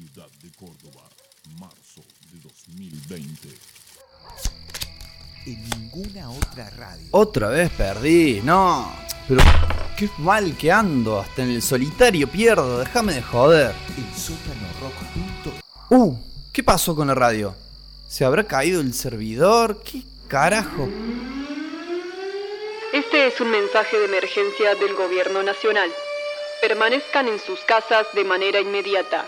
ciudad de Córdoba, marzo de 2020. En ninguna otra radio. Otra vez perdí, no. Pero qué mal que ando, hasta en el solitario pierdo, déjame de joder. Sótanorock.com. Uh, ¿qué pasó con la radio? ¿Se habrá caído el servidor? ¿Qué carajo? Este es un mensaje de emergencia del Gobierno Nacional. Permanezcan en sus casas de manera inmediata.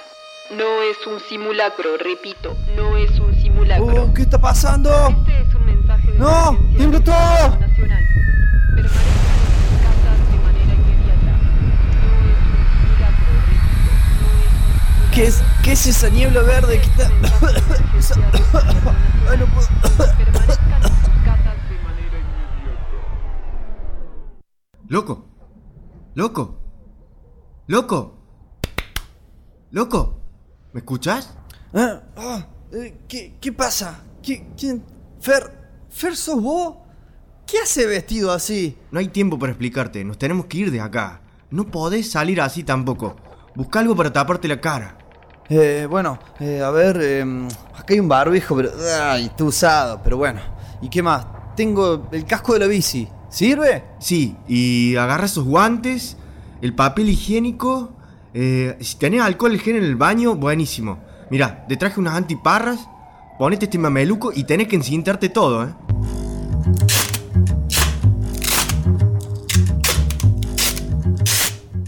No es un simulacro, repito, no es un simulacro. Uh, ¿qué está pasando? Este es un mensaje de ¡No! ¡Tiembla todo! Nacional. ¿Qué es, ¿Qué es esa niebla verde que está.? Ay, no puedo. Permanezcan en sus casas de manera inmediata. Loco. Loco. Loco. Loco. ¿Me escuchas? Ah, ah, eh, ¿qué, ¿Qué pasa? ¿Qué, ¿Quién? Fer, ¿Fer sos vos? ¿Qué hace vestido así? No hay tiempo para explicarte. Nos tenemos que ir de acá. No podés salir así tampoco. Busca algo para taparte la cara. Eh, bueno, eh, a ver, eh, acá hay un barbijo, pero. Ay, está usado, pero bueno. ¿Y qué más? Tengo el casco de la bici. ¿Sirve? Sí, y agarra esos guantes, el papel higiénico. Eh, si tenés alcohol gel en el baño, buenísimo. Mirá, te traje unas antiparras. Ponete este mameluco y tenés que encintarte todo, ¿eh?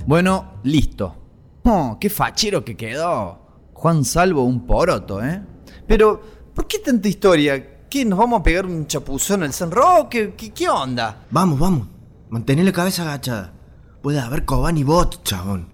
Bueno, listo. Oh, qué fachero que quedó. Juan Salvo un poroto, ¿eh? Pero, ¿por qué tanta historia? ¿Qué, nos vamos a pegar un chapuzón al San Roque? ¿Qué, qué onda? Vamos, vamos. Mantén la cabeza agachada. Puede haber Coban y Bot, chabón.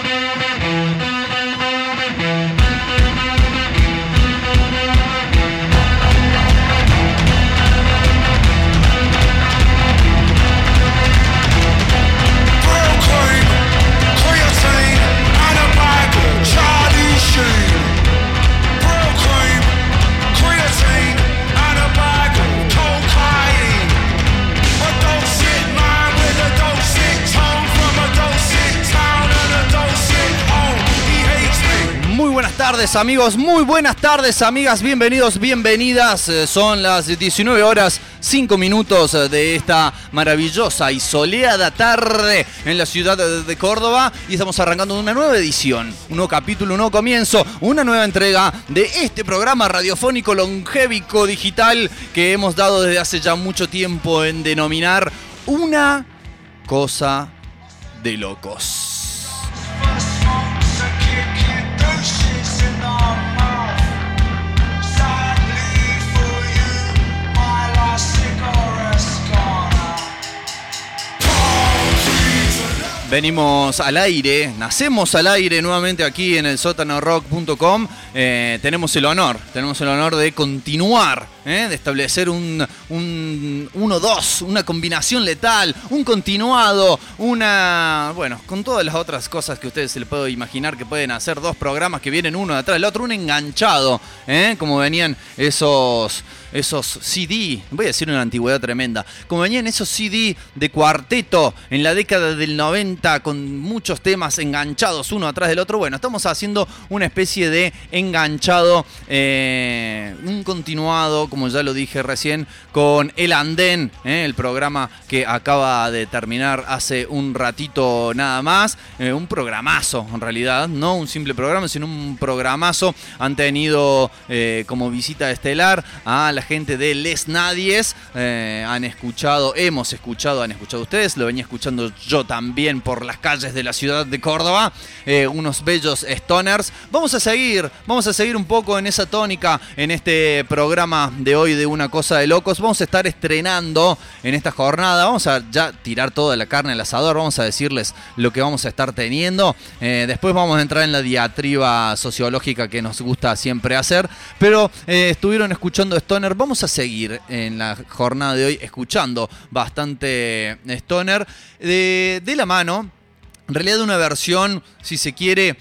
Tardes amigos, muy buenas tardes amigas, bienvenidos, bienvenidas. Eh, Son las 19 horas 5 minutos eh, de esta maravillosa y soleada tarde en la ciudad de Córdoba y estamos arrancando una nueva edición, un nuevo capítulo, un nuevo comienzo, una nueva entrega de este programa radiofónico longévico digital que hemos dado desde hace ya mucho tiempo en denominar una cosa de locos. Venimos al aire, nacemos al aire nuevamente aquí en el sótanorock.com. Eh, tenemos el honor, tenemos el honor de continuar, eh, de establecer un 1-2, una combinación letal, un continuado, una. Bueno, con todas las otras cosas que ustedes se le pueden imaginar que pueden hacer dos programas que vienen uno detrás del otro, un enganchado, eh, como venían esos esos CD, voy a decir una antigüedad tremenda, como venían esos CD de cuarteto en la década del 90 con muchos temas enganchados uno atrás del otro, bueno, estamos haciendo una especie de enganchado, eh, un continuado, como ya lo dije recién, con El Andén, eh, el programa que acaba de terminar hace un ratito nada más, eh, un programazo en realidad, no un simple programa, sino un programazo, han tenido eh, como visita estelar a la gente de Les Nadies. han escuchado, hemos escuchado, han escuchado ustedes, lo venía escuchando yo también por las calles de la ciudad de Córdoba. unos bellos stoners. Vamos a seguir, vamos a seguir un poco en esa tónica en este programa de hoy de Una Cosa de Locos. Vamos a estar estrenando en esta jornada. Vamos a ya tirar toda la carne al asador. Vamos a decirles lo que vamos a estar teniendo. Eh, después vamos a entrar en la diatriba sociológica que nos gusta siempre hacer. Pero eh, estuvieron escuchando Stoner. Vamos a seguir en la jornada de hoy escuchando bastante Stoner. De, de la mano, en realidad de una versión, si se quiere.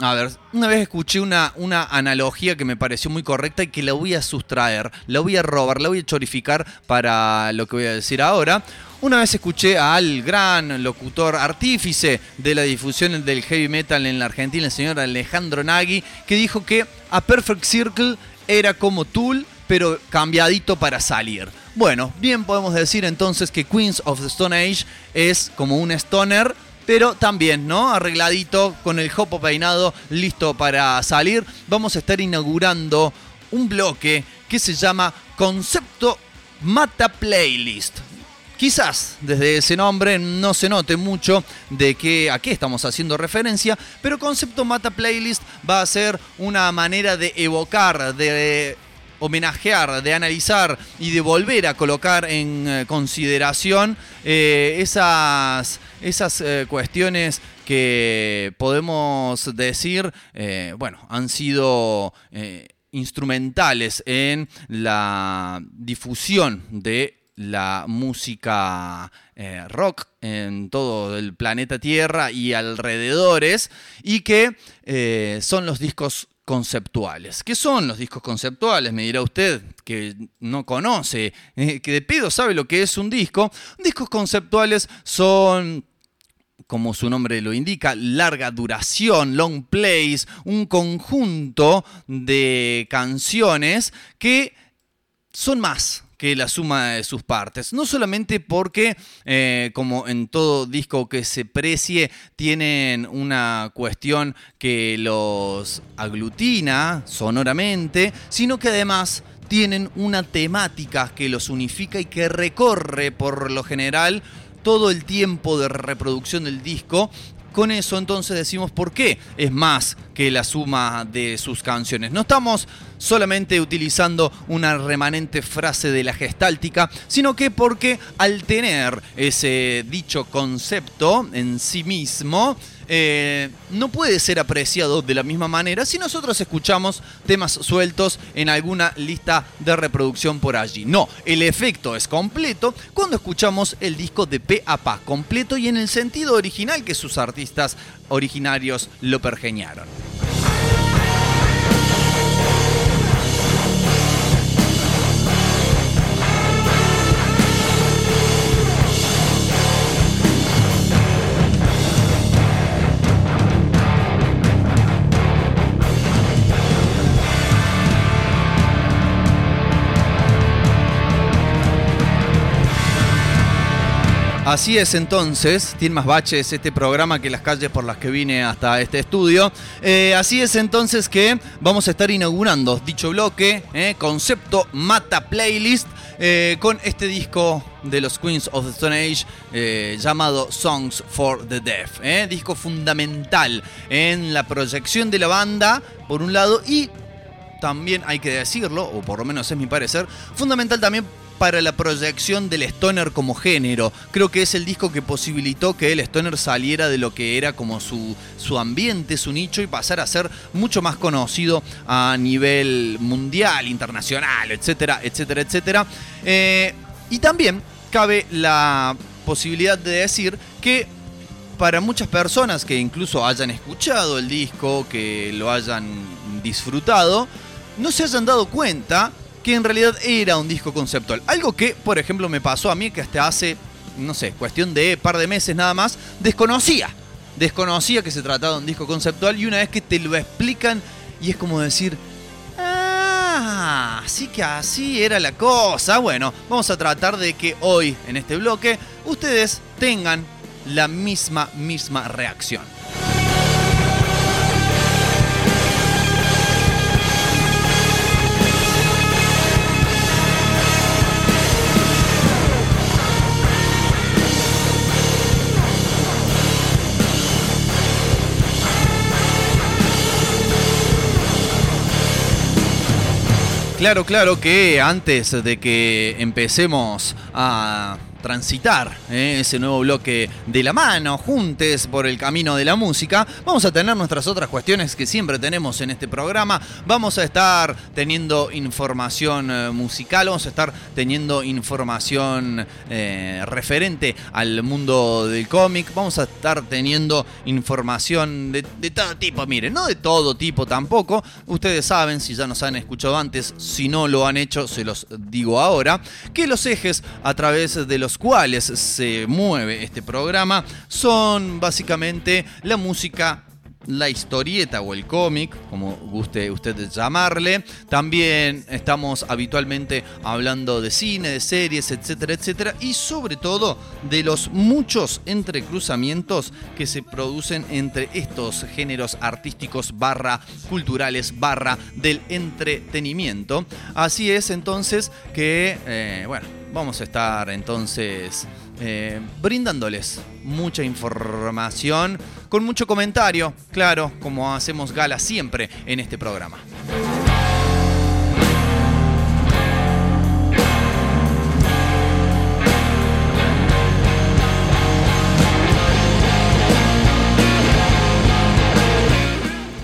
A ver, una vez escuché una, una analogía que me pareció muy correcta y que la voy a sustraer, la voy a robar, la voy a chorificar para lo que voy a decir ahora. Una vez escuché al gran locutor artífice de la difusión del heavy metal en la Argentina, el señor Alejandro Nagui, que dijo que A Perfect Circle era como Tool, pero cambiadito para salir. Bueno, bien podemos decir entonces que Queens of the Stone Age es como un stoner, pero también, ¿no? Arregladito, con el jopo peinado, listo para salir. Vamos a estar inaugurando un bloque que se llama Concepto Mata Playlist. Quizás desde ese nombre no se note mucho de que, a qué estamos haciendo referencia, pero Concepto Mata Playlist va a ser una manera de evocar, de homenajear, de analizar y de volver a colocar en eh, consideración eh, esas, esas eh, cuestiones que podemos decir, eh, bueno, han sido eh, instrumentales en la difusión de la música rock en todo el planeta Tierra y alrededores y que son los discos conceptuales. ¿Qué son los discos conceptuales? Me dirá usted que no conoce, que de pedo sabe lo que es un disco. Discos conceptuales son como su nombre lo indica, larga duración, long plays, un conjunto de canciones que son más que la suma de sus partes. No solamente porque, eh, como en todo disco que se precie, tienen una cuestión que los aglutina sonoramente, sino que además tienen una temática que los unifica y que recorre por lo general todo el tiempo de reproducción del disco. Con eso entonces decimos por qué es más que la suma de sus canciones. No estamos solamente utilizando una remanente frase de la gestáltica, sino que porque al tener ese dicho concepto en sí mismo, eh, no puede ser apreciado de la misma manera si nosotros escuchamos temas sueltos en alguna lista de reproducción por allí. No, el efecto es completo cuando escuchamos el disco de P a Pa, completo y en el sentido original que sus artistas originarios lo pergeñaron. Así es entonces, tiene más baches este programa que las calles por las que vine hasta este estudio. Eh, así es entonces que vamos a estar inaugurando dicho bloque, eh, concepto Mata Playlist, eh, con este disco de los Queens of the Stone Age llamado Songs for the Deaf. disco fundamental en la proyección de la banda, por un lado, y también hay que decirlo, o por lo menos es mi parecer, fundamental también para la proyección del stoner como género. Creo que es el disco que posibilitó que el stoner saliera de lo que era como su, su ambiente, su nicho y pasara a ser mucho más conocido a nivel mundial, internacional, etcétera, etcétera, etcétera. Eh, y también cabe la posibilidad de decir que para muchas personas que incluso hayan escuchado el disco, que lo hayan disfrutado, no se hayan dado cuenta que en realidad era un disco conceptual. Algo que, por ejemplo, me pasó a mí que hasta hace, no sé, cuestión de par de meses nada más, desconocía. Desconocía que se trataba de un disco conceptual y una vez que te lo explican y es como decir, ah, así que así era la cosa. Bueno, vamos a tratar de que hoy, en este bloque, ustedes tengan la misma, misma reacción. Claro, claro que antes de que empecemos a transitar eh, ese nuevo bloque de la mano, juntes por el camino de la música, vamos a tener nuestras otras cuestiones que siempre tenemos en este programa. Vamos a estar teniendo información eh, musical, vamos a estar teniendo información eh, referente al mundo del cómic, vamos a estar teniendo información de, de todo tipo, miren, no de todo tipo tampoco. Ustedes saben, si ya nos han escuchado antes, si no lo han hecho, se los digo ahora, que los ejes a través de los cuales se mueve este programa son básicamente la música la historieta o el cómic, como guste usted llamarle. También estamos habitualmente hablando de cine, de series, etcétera, etcétera. Y sobre todo de los muchos entrecruzamientos que se producen entre estos géneros artísticos barra culturales barra del entretenimiento. Así es entonces que, eh, bueno, vamos a estar entonces eh, brindándoles mucha información, con mucho comentario, claro, como hacemos gala siempre en este programa.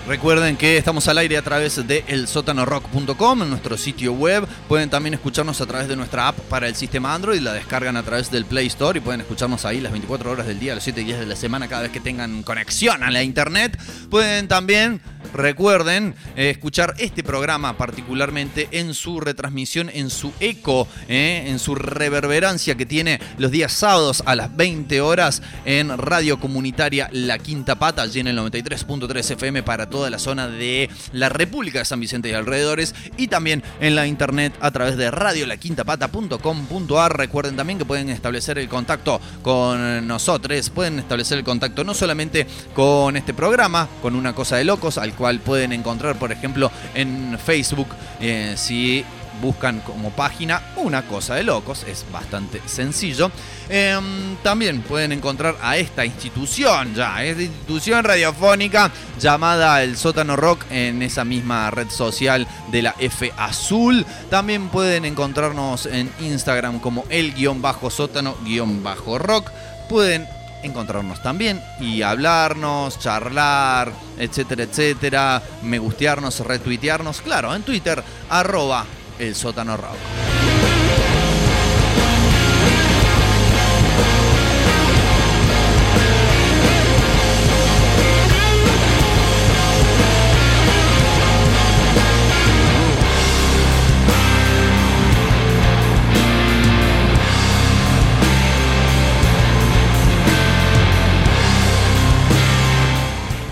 Recuerden que estamos al aire a través de elsotanorock.com, en nuestro sitio web. Pueden también escucharnos a través de nuestra app para el sistema Android, la descargan a través del Play Store y pueden escucharnos ahí las 24 horas del día, los 7 días de la semana, cada vez que tengan conexión a la internet. Pueden también, recuerden, eh, escuchar este programa particularmente en su retransmisión, en su eco, eh, en su reverberancia que tiene los días sábados a las 20 horas en Radio Comunitaria La Quinta Pata, allí en el 93.3 FM para toda la zona de la República de San Vicente y alrededores y también en la internet a través de radiolaquintapata.com.ar. Recuerden también que pueden establecer el contacto con nosotros, pueden establecer el contacto no solamente con este programa, con una cosa de locos, al cual pueden encontrar, por ejemplo, en Facebook, eh, si buscan como página Una Cosa de Locos, es bastante sencillo. Em, también pueden encontrar a esta institución ya, esta institución radiofónica llamada El Sótano Rock en esa misma red social de la F Azul. También pueden encontrarnos en Instagram como el guion bajo sótano guion bajo rock. Pueden encontrarnos también y hablarnos, charlar, etcétera, etcétera, me gustearnos, retuitearnos, claro, en Twitter, arroba el sótano rock.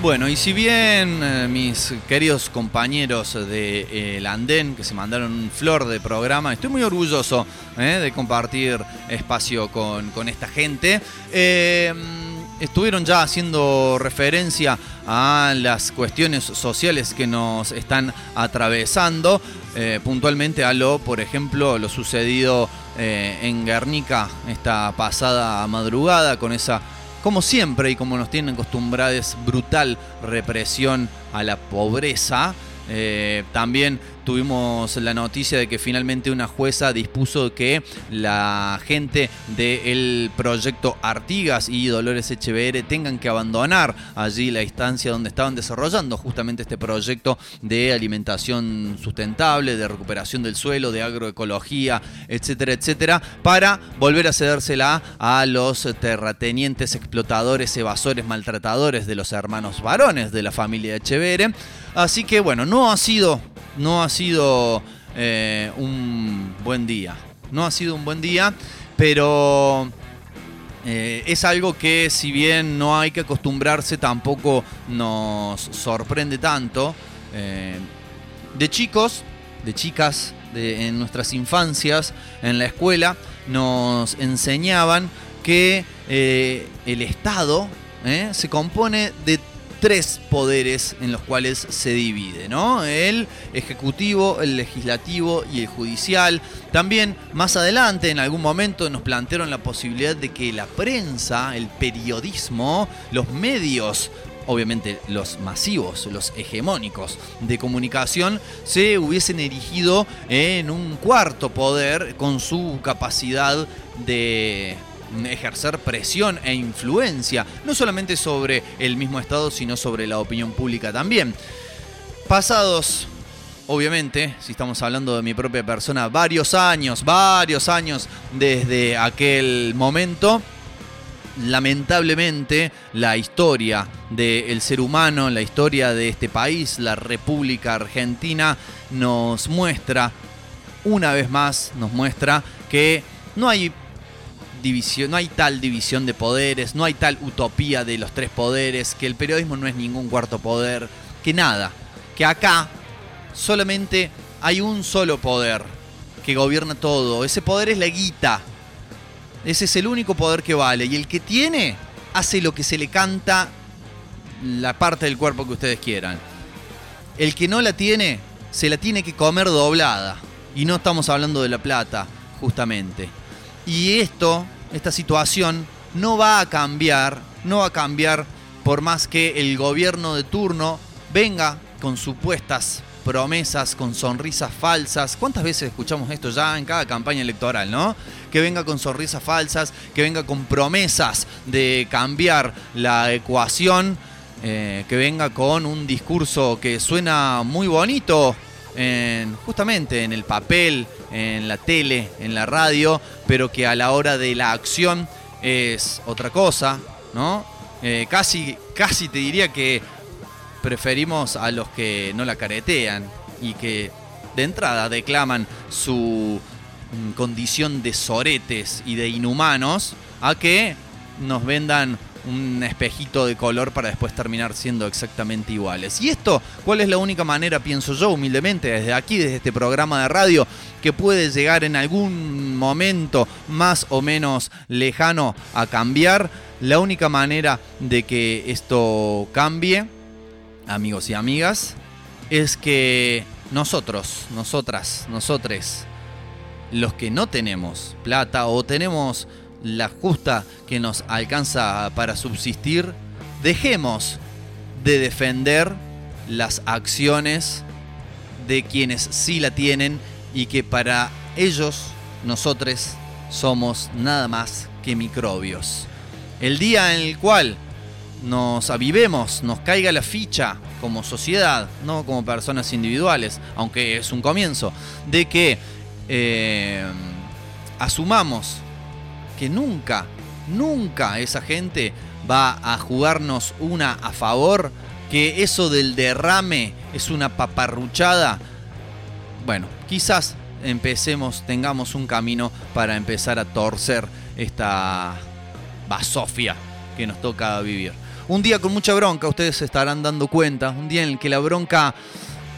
Bueno, y si bien eh, mis queridos compañeros de eh, Andén, que se mandaron un flor de programa, estoy muy orgulloso eh, de compartir espacio con, con esta gente. eh, estuvieron ya haciendo referencia a las cuestiones sociales que nos están atravesando, puntualmente a lo, por ejemplo, lo sucedido en Guernica esta pasada madrugada con esa como siempre y como nos tienen acostumbrados, brutal represión a la pobreza. Eh, también tuvimos la noticia de que finalmente una jueza dispuso que la gente del proyecto Artigas y Dolores HBR tengan que abandonar allí la instancia donde estaban desarrollando justamente este proyecto de alimentación sustentable, de recuperación del suelo, de agroecología, etcétera, etcétera, para volver a cedérsela a los terratenientes, explotadores, evasores, maltratadores de los hermanos varones de la familia HBR. Así que bueno, no ha sido, no ha sido eh, un buen día. No ha sido un buen día, pero eh, es algo que si bien no hay que acostumbrarse, tampoco nos sorprende tanto. Eh, de chicos, de chicas, en nuestras infancias, en la escuela, nos enseñaban que el Estado se compone de tres poderes en los cuales se divide, ¿no? El ejecutivo, el legislativo y el judicial. También más adelante, en algún momento, nos plantearon la posibilidad de que la prensa, el periodismo, los medios obviamente los masivos, los hegemónicos de comunicación, se hubiesen erigido en un cuarto poder con su capacidad de ejercer presión e influencia, no solamente sobre el mismo Estado, sino sobre la opinión pública también. Pasados, obviamente, si estamos hablando de mi propia persona, varios años, varios años desde aquel momento, lamentablemente la historia del ser humano, la historia de este país, la República Argentina, nos muestra, una vez más, nos muestra que no hay no hay tal división de poderes, no hay tal utopía de los tres poderes, que el periodismo no es ningún cuarto poder, que nada, que acá solamente hay un solo poder que gobierna todo, ese poder es la guita. Ese es el único poder que vale. Y el que tiene, hace lo que se le canta la parte del cuerpo que ustedes quieran. El que no la tiene, se la tiene que comer doblada. Y no estamos hablando de la plata, justamente. Y esto, esta situación, no va a cambiar, no va a cambiar por más que el gobierno de turno venga con supuestas promesas, con sonrisas falsas. ¿Cuántas veces escuchamos esto ya en cada campaña electoral, no? Que venga con sonrisas falsas, que venga con promesas de cambiar la ecuación, eh, que venga con un discurso que suena muy bonito, en- justamente en el papel, en la tele, en la radio, pero que a la hora de la acción es otra cosa, ¿no? Eh, casi, casi te diría que preferimos a los que no la caretean y que de entrada declaman su mm, condición de soretes y de inhumanos a que nos vendan un espejito de color para después terminar siendo exactamente iguales. Y esto, ¿cuál es la única manera, pienso yo humildemente, desde aquí, desde este programa de radio, que puede llegar en algún momento más o menos lejano a cambiar? La única manera de que esto cambie amigos y amigas, es que nosotros, nosotras, nosotres, los que no tenemos plata o tenemos la justa que nos alcanza para subsistir, dejemos de defender las acciones de quienes sí la tienen y que para ellos, nosotros, somos nada más que microbios. El día en el cual nos avivemos, nos caiga la ficha como sociedad, no como personas individuales, aunque es un comienzo, de que eh, asumamos que nunca, nunca esa gente va a jugarnos una a favor, que eso del derrame es una paparruchada, bueno, quizás empecemos, tengamos un camino para empezar a torcer esta basofia que nos toca vivir. Un día con mucha bronca, ustedes se estarán dando cuenta, un día en el que la bronca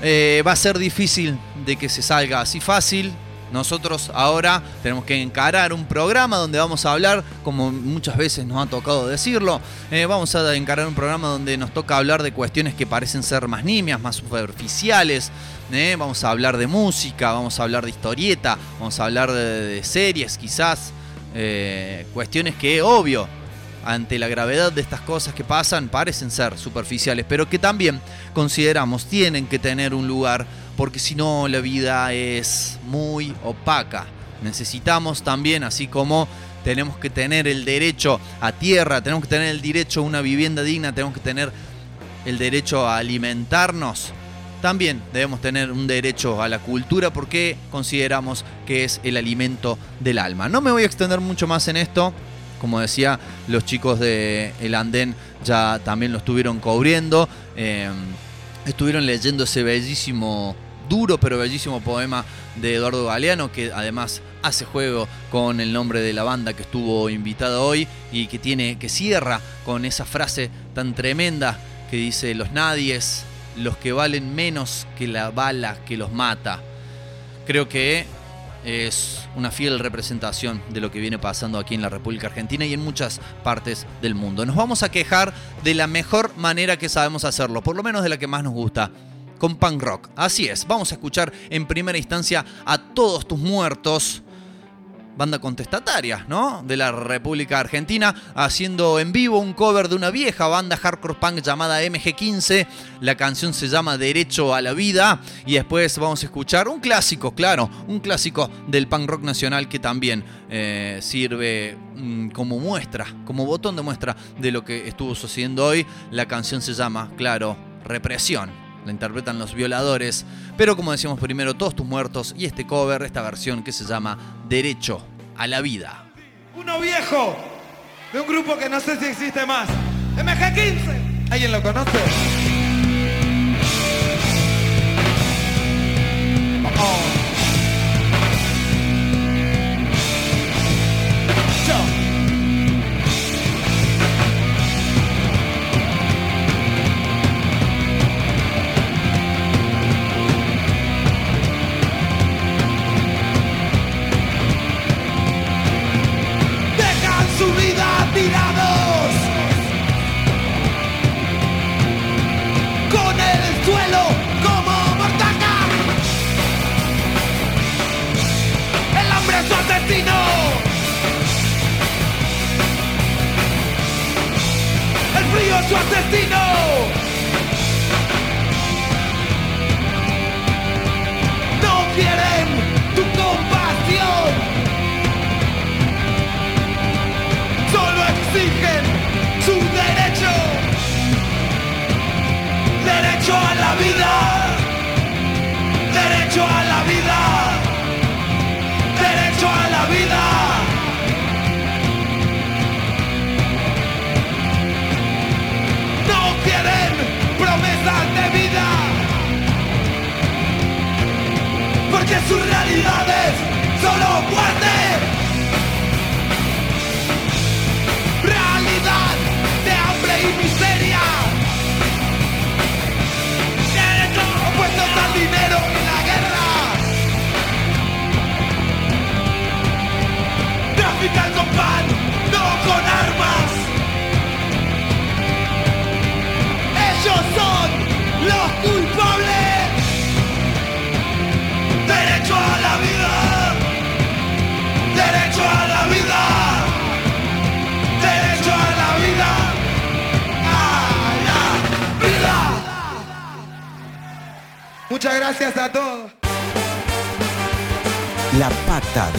eh, va a ser difícil de que se salga así fácil. Nosotros ahora tenemos que encarar un programa donde vamos a hablar, como muchas veces nos ha tocado decirlo, eh, vamos a encarar un programa donde nos toca hablar de cuestiones que parecen ser más nimias, más superficiales. eh, Vamos a hablar de música, vamos a hablar de historieta, vamos a hablar de, series quizás, eh, cuestiones que obvio ante la gravedad de estas cosas que pasan parecen ser superficiales, pero que también consideramos tienen que tener un lugar, porque si no la vida es muy opaca. Necesitamos también, así como tenemos que tener el derecho a tierra, tenemos que tener el derecho a una vivienda digna, tenemos que tener el derecho a alimentarnos, también debemos tener un derecho a la cultura porque consideramos que es el alimento del alma. No me voy a extender mucho más en esto. Como decía, los chicos de El Andén ya también lo estuvieron cubriendo. eh, estuvieron leyendo ese bellísimo, duro pero bellísimo poema de Eduardo Galeano, que además hace juego con el nombre de la banda que estuvo invitada hoy y que tiene, que cierra con esa frase tan tremenda que dice los nadies, los que valen menos que la bala que los mata. Creo que es una fiel representación de lo que viene pasando aquí en la República Argentina y en muchas partes del mundo. Nos vamos a quejar de la mejor manera que sabemos hacerlo, por lo menos de la que más nos gusta, con punk rock. Así es, vamos a escuchar en primera instancia a todos tus muertos banda contestataria, ¿no? De la República Argentina, haciendo en vivo un cover de una vieja banda hardcore punk llamada MG15. La canción se llama Derecho a la Vida. Y después vamos a escuchar un clásico, claro, un clásico del punk rock nacional que también eh, sirve mm, como muestra, como botón de muestra de lo que estuvo sucediendo hoy. La canción se llama, claro, Represión. La interpretan los violadores. Pero como decíamos primero, todos tus muertos y este cover, esta versión que se llama Derecho a la Vida. Uno viejo de un grupo que no sé si existe más. MG15. ¿Alguien lo conoce? Oh.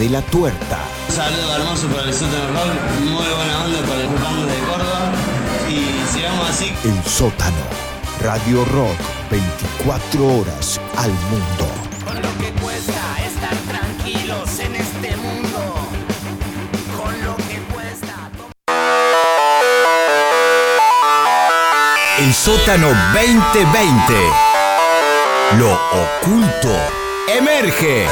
de la Tuerta. Un saludo hermoso para el sótano rock, muy buena onda para el Pangos de Córdoba y sigamos así. El sótano, Radio Rock, 24 horas al mundo. Con lo que cuesta estar tranquilos en este mundo. Con lo que cuesta. El sótano 2020. Lo oculto emerge.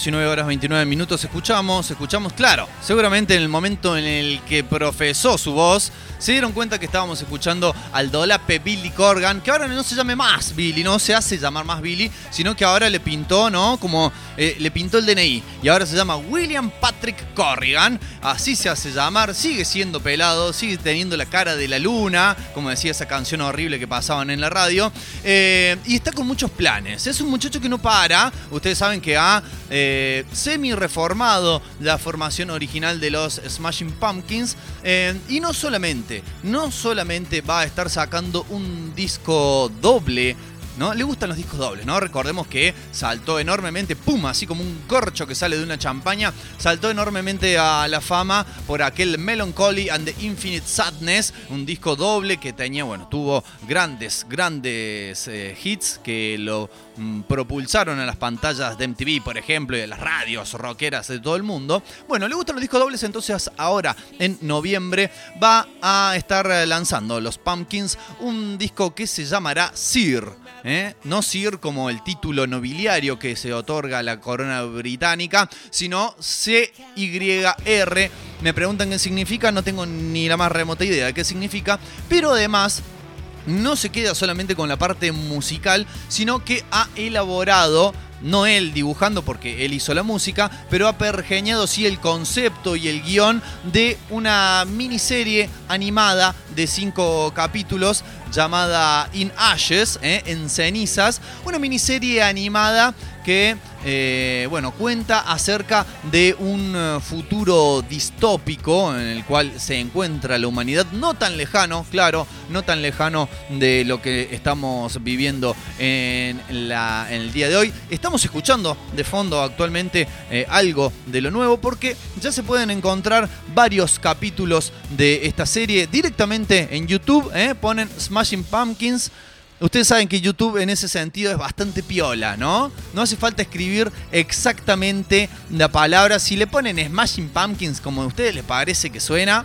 19 horas 29 minutos escuchamos, escuchamos, claro, seguramente en el momento en el que profesó su voz, se dieron cuenta que estábamos escuchando al dolape Billy Corgan, que ahora no se llame más Billy, no se hace llamar más Billy, sino que ahora le pintó, ¿no? Como eh, le pintó el DNI y ahora se llama William Patrick Corrigan, así se hace llamar, sigue siendo pelado, sigue teniendo la cara de la luna, como decía esa canción horrible que pasaban en la radio, eh, y está con muchos planes. Es un muchacho que no para, ustedes saben que ha eh, semi-reformado la formación original de los Smashing Pumpkins, y no solamente, no solamente va a estar sacando un disco doble, ¿no? Le gustan los discos dobles, ¿no? Recordemos que saltó enormemente, pum, así como un corcho que sale de una champaña, saltó enormemente a la fama por aquel Melancholy and the Infinite Sadness, un disco doble que tenía, bueno, tuvo grandes, grandes eh, hits que lo mm, propulsaron a las pantallas de MTV, por ejemplo, y a las radios rockeras de todo el mundo. Bueno, le gustan los discos dobles, entonces ahora en noviembre va a estar eh, lanzando los Pumpkins un disco que se llamará Sir. No Sir como el título nobiliario que se otorga a la corona británica, sino C-Y-R. Me preguntan qué significa, no tengo ni la más remota idea de qué significa, pero además no se queda solamente con la parte musical, sino que ha elaborado, no él dibujando porque él hizo la música, pero ha pergeñado sí el concepto y el guion de una miniserie animada de cinco capítulos llamada In Ashes, ¿eh? en cenizas, una miniserie animada que eh, bueno, cuenta acerca de un eh, futuro distópico en el cual se encuentra la humanidad, no tan lejano, claro, no tan lejano de lo que estamos viviendo en, la- el día de hoy. Estamos escuchando de fondo actualmente eh, algo de lo nuevo porque ya se pueden encontrar varios capítulos de esta serie directamente en YouTube, ponen Smashing Pumpkins. Ustedes saben que YouTube en ese sentido es bastante piola, ¿no? No hace falta escribir exactamente la palabra. Si le ponen Smashing Pumpkins como a ustedes les parece que suena,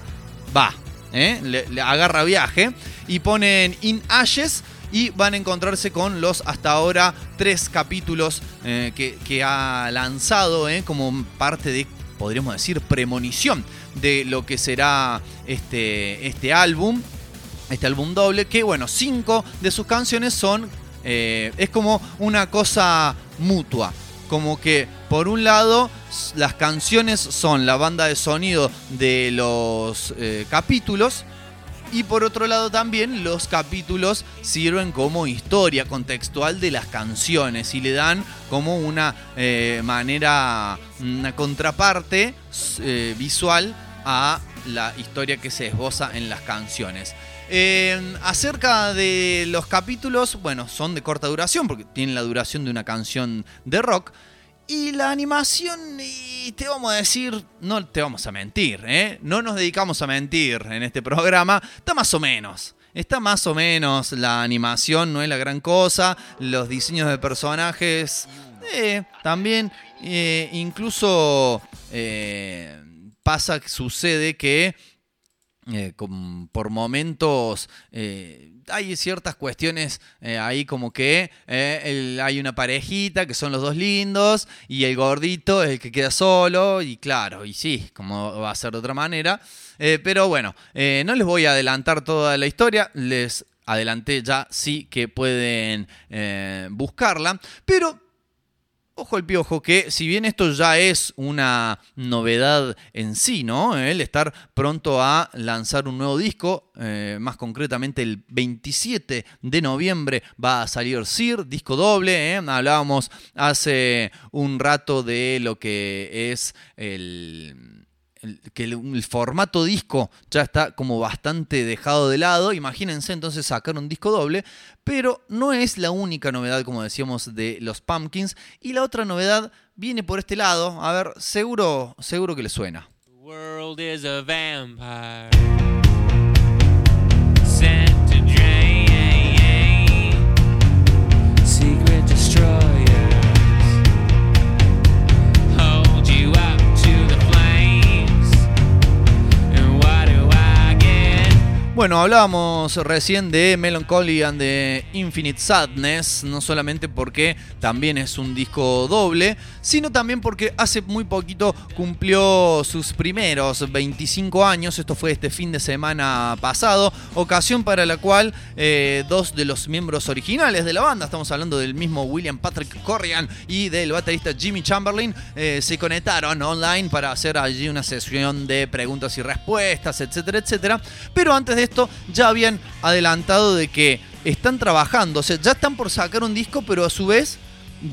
va, ¿eh? le, agarra viaje. Y ponen In Ashes y van a encontrarse con los hasta ahora tres capítulos eh, que, que ha lanzado ¿eh? como parte de, podríamos decir, premonición de lo que será este, este álbum este álbum doble, que bueno, cinco de sus canciones son, eh, es como una cosa mutua, como que por un lado las canciones son la banda de sonido de los eh, capítulos, y por otro lado también los capítulos sirven como historia contextual de las canciones y le dan como una eh, manera, una contraparte visual a la historia que se esboza en las canciones. Eh, acerca de los capítulos, bueno, son de corta duración porque tienen la duración de una canción de rock. Y la animación, y te vamos a decir, no te vamos a mentir, ¿eh? No nos dedicamos a mentir en este programa, está más o menos. Está más o menos, la animación no es la gran cosa, los diseños de personajes eh, también, incluso pasa, sucede que eh, por momentos eh, hay ciertas cuestiones eh, ahí como que hay una parejita que son los dos lindos y el gordito es el que queda solo y claro, y sí, como va a ser de otra manera. Pero bueno, no les voy a adelantar toda la historia, les adelanté ya sí que pueden buscarla, pero Ojo el piojo, que si bien esto ya es una novedad en sí, ¿no? El estar pronto a lanzar un nuevo disco, eh, más concretamente el 27 de noviembre va a salir Sir, disco doble, ¿eh? Hablábamos hace un rato de lo que es el que el formato disco ya está como bastante dejado de lado. Imagínense entonces sacar un disco doble, pero no es la única novedad, como decíamos, de los Pumpkins. Y la otra novedad viene por este lado. A ver, seguro, seguro que le suena. Bueno, hablábamos recién de Melancholy and the Infinite Sadness, no solamente porque también es un disco doble, sino también porque hace muy poquito cumplió sus primeros 25 años, esto fue este fin de semana pasado, ocasión para la cual eh, dos de los miembros originales de la banda, estamos hablando del mismo William Patrick Corrigan y del baterista Jimmy Chamberlain, eh, se conectaron online para hacer allí una sesión de preguntas y respuestas, etcétera, etcétera. Pero antes de esto ya habían adelantado de que están trabajando, o sea, ya están por sacar un disco, pero a su vez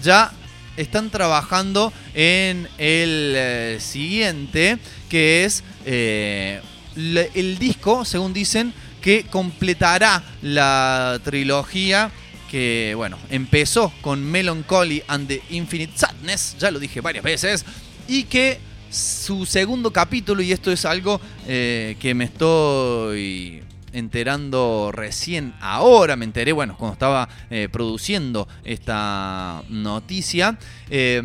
ya están trabajando en el eh, siguiente, que es eh, el disco, según dicen, que completará la trilogía que, bueno, empezó con Melancholy and the Infinite Sadness, ya lo dije varias veces, y que su segundo capítulo, y esto es algo eh, que me estoy enterando recién ahora, me enteré, bueno, cuando estaba eh, produciendo esta noticia, eh,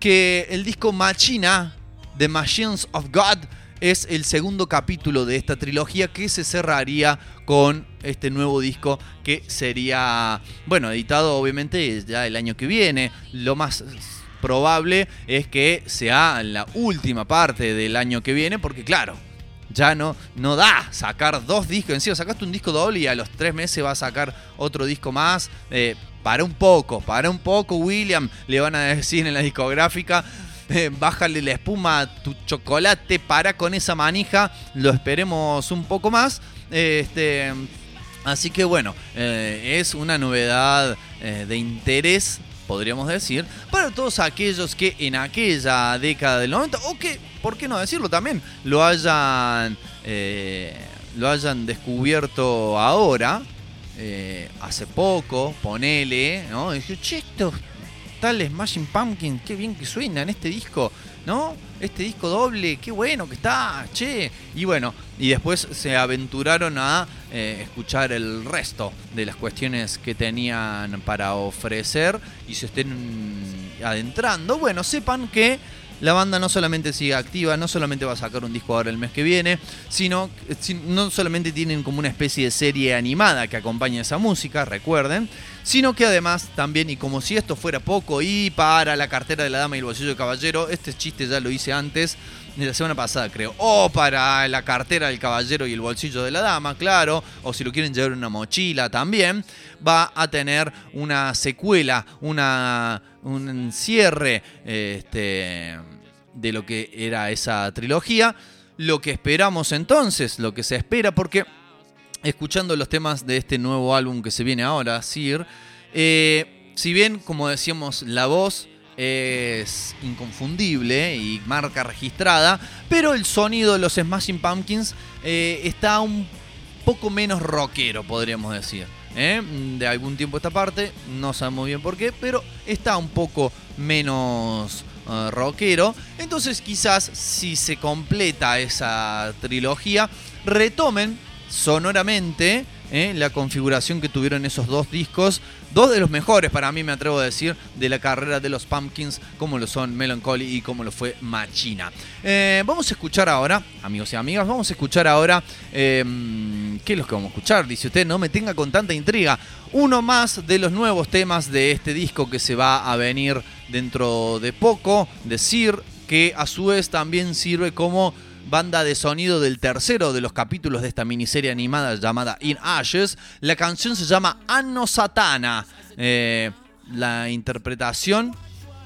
que el disco Machina, The Machines of God, es el segundo capítulo de esta trilogía que se cerraría con este nuevo disco que sería, bueno, editado obviamente ya el año que viene. Lo más probable es que sea la última parte del año que viene, porque claro, ya no, no da sacar dos discos. Encima sacaste un disco doble y a los tres meses va a sacar otro disco más. Eh, para un poco, para un poco, William, le van a decir en la discográfica. eh, bájale la espuma a tu chocolate, para con esa manija, lo esperemos un poco más. Este, así que bueno, eh, es una novedad de interés podríamos decir, para todos aquellos que en aquella década del 90, o que, ¿por qué no decirlo también? Lo hayan, eh, lo hayan descubierto ahora, eh, hace poco, ponele, ¿no? Y dije, che, estos tales Smashing Pumpkins, qué bien que suena en este disco, ¿no? Este disco doble, qué bueno que está, che. Y bueno, y después se aventuraron a eh, escuchar el resto de las cuestiones que tenían para ofrecer y se estén adentrando. Bueno, sepan que la banda no solamente sigue activa, no solamente va a sacar un disco ahora el mes que viene, sino si- no solamente tienen como una especie de serie animada que acompaña esa música, recuerden, sino que además también, y como si esto fuera poco, y para la cartera de la dama y el bolsillo de caballero, este chiste ya lo hice antes, de la semana pasada creo, o para la cartera del caballero y el bolsillo de la dama, claro, o si lo quieren llevar en una mochila también, va a tener una secuela, una, un cierre este, de lo que era esa trilogía. Lo que esperamos entonces, lo que se espera, porque escuchando los temas de este nuevo álbum que se viene ahora, Sir, eh, si bien, como decíamos, la voz es inconfundible y marca registrada, pero el sonido de los Smashing Pumpkins eh, está un poco menos rockero, podríamos decir. ¿Eh? De algún tiempo esta parte, no sabemos bien por qué, pero está un poco menos eh, rockero. Entonces quizás si se completa esa trilogía, retomen sonoramente ¿eh? la configuración que tuvieron esos dos discos. Dos de los mejores, para mí me atrevo a decir, de la carrera de los Pumpkins, como lo son Melancholy y como lo fue Machina. Eh, vamos a escuchar ahora, amigos y amigas, vamos a escuchar ahora... eh, ¿Qué es lo que vamos a escuchar? Dice usted, no me tenga con tanta intriga. Uno más de los nuevos temas de este disco que se va a venir dentro de poco, decir que a su vez también sirve como banda de sonido del tercero de los capítulos de esta miniserie animada llamada In Ashes. La canción se llama Anno Satana. Eh, la interpretación,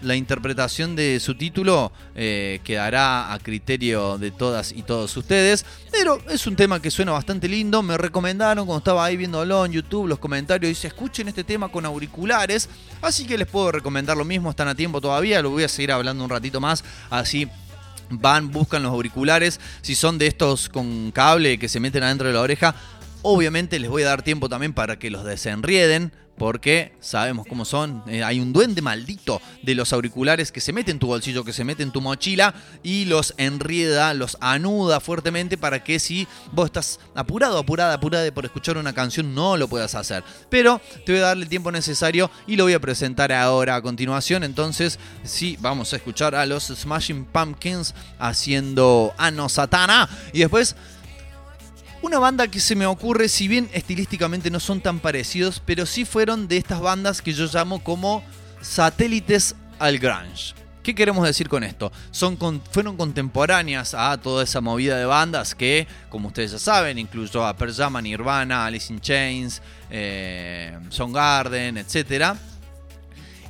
la interpretación de su título eh, quedará a criterio de todas y todos ustedes. Pero es un tema que suena bastante lindo. Me recomendaron cuando estaba ahí viéndolo en YouTube, los comentarios. Dice, escuchen este tema con auriculares. Así que les puedo recomendar lo mismo. Están a tiempo todavía. Lo voy a seguir hablando un ratito más. Así van, buscan los auriculares. Si son de estos con cable que se meten adentro de la oreja, obviamente les voy a dar tiempo también para que los desenrieden. Porque sabemos cómo son. Eh, hay un duende maldito de los auriculares que se mete en tu bolsillo, que se mete en tu mochila y los enrieda, los anuda fuertemente para que si vos estás apurado, apurada, apurada por escuchar una canción, no lo puedas hacer. Pero te voy a darle el tiempo necesario y lo voy a presentar ahora a continuación. Entonces, sí, vamos a escuchar a los Smashing Pumpkins haciendo Ano Satana. Y después Una banda que se me ocurre, si bien estilísticamente no son tan parecidos, pero sí fueron de estas bandas que yo llamo como satélites al grunge. ¿Qué queremos decir con esto? Fueron contemporáneas a toda esa movida de bandas que, como ustedes ya saben, incluyó a Pearl Jam, Nirvana, Alice in Chains, eh, Soundgarden, etc.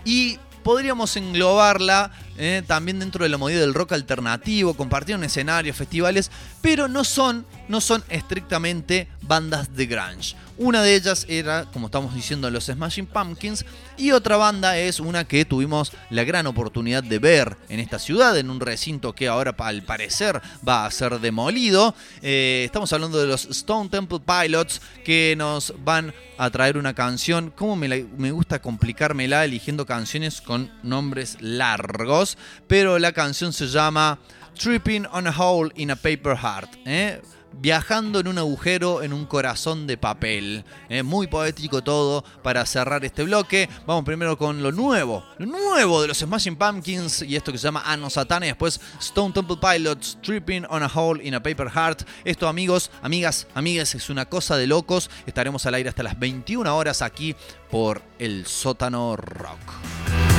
Y podríamos englobarla eh, también dentro de la movida del rock alternativo, compartieron escenarios, festivales, pero no son, no son estrictamente bandas de grunge. Una de ellas era, como estamos diciendo, los Smashing Pumpkins, y otra banda es una que tuvimos la gran oportunidad de ver en esta ciudad, en un recinto que ahora al parecer va a ser demolido. Eh, estamos hablando de los Stone Temple Pilots que nos van a traer una canción. ¿Cómo me, la- me gusta complicármela eligiendo canciones con nombres largos? Pero la canción se llama Tripping on a Hole in a Paper Heart. ¿eh? Viajando en un agujero en un corazón de papel. ¿eh? Muy poético todo para cerrar este bloque. Vamos primero con lo nuevo. Lo nuevo de los Smashing Pumpkins y esto que se llama Ano Satana. Y después Stone Temple Pilots Tripping on a Hole in a Paper Heart. Esto amigos, amigas, amigas es una cosa de locos. Estaremos al aire hasta las 21 horas aquí por el sótano rock.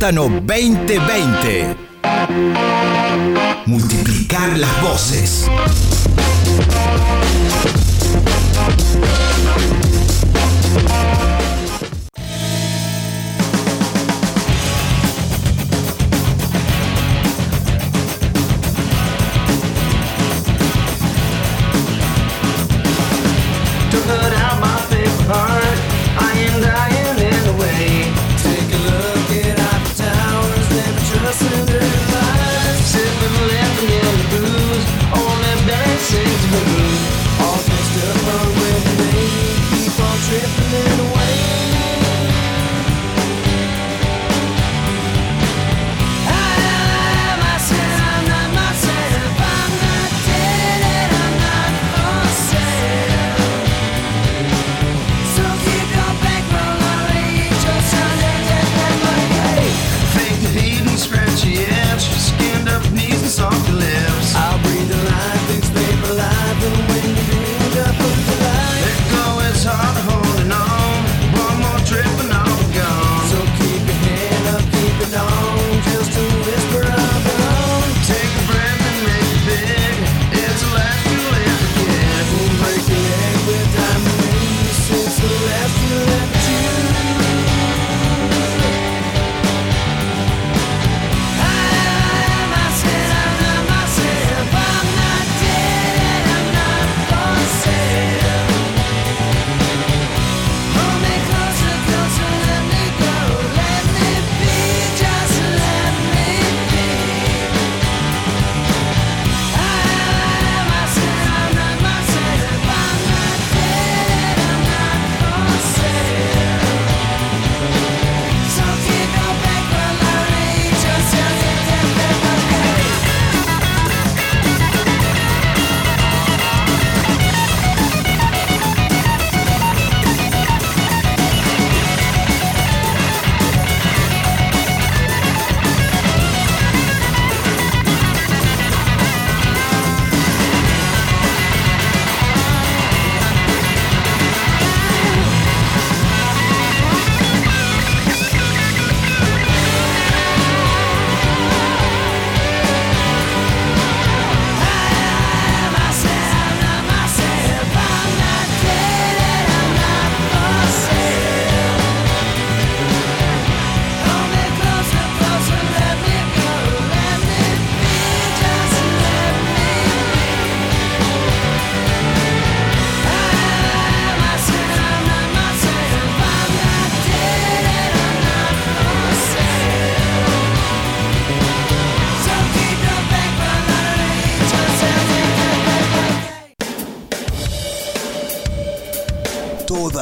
Sótano 2020. Multiplicar las voces.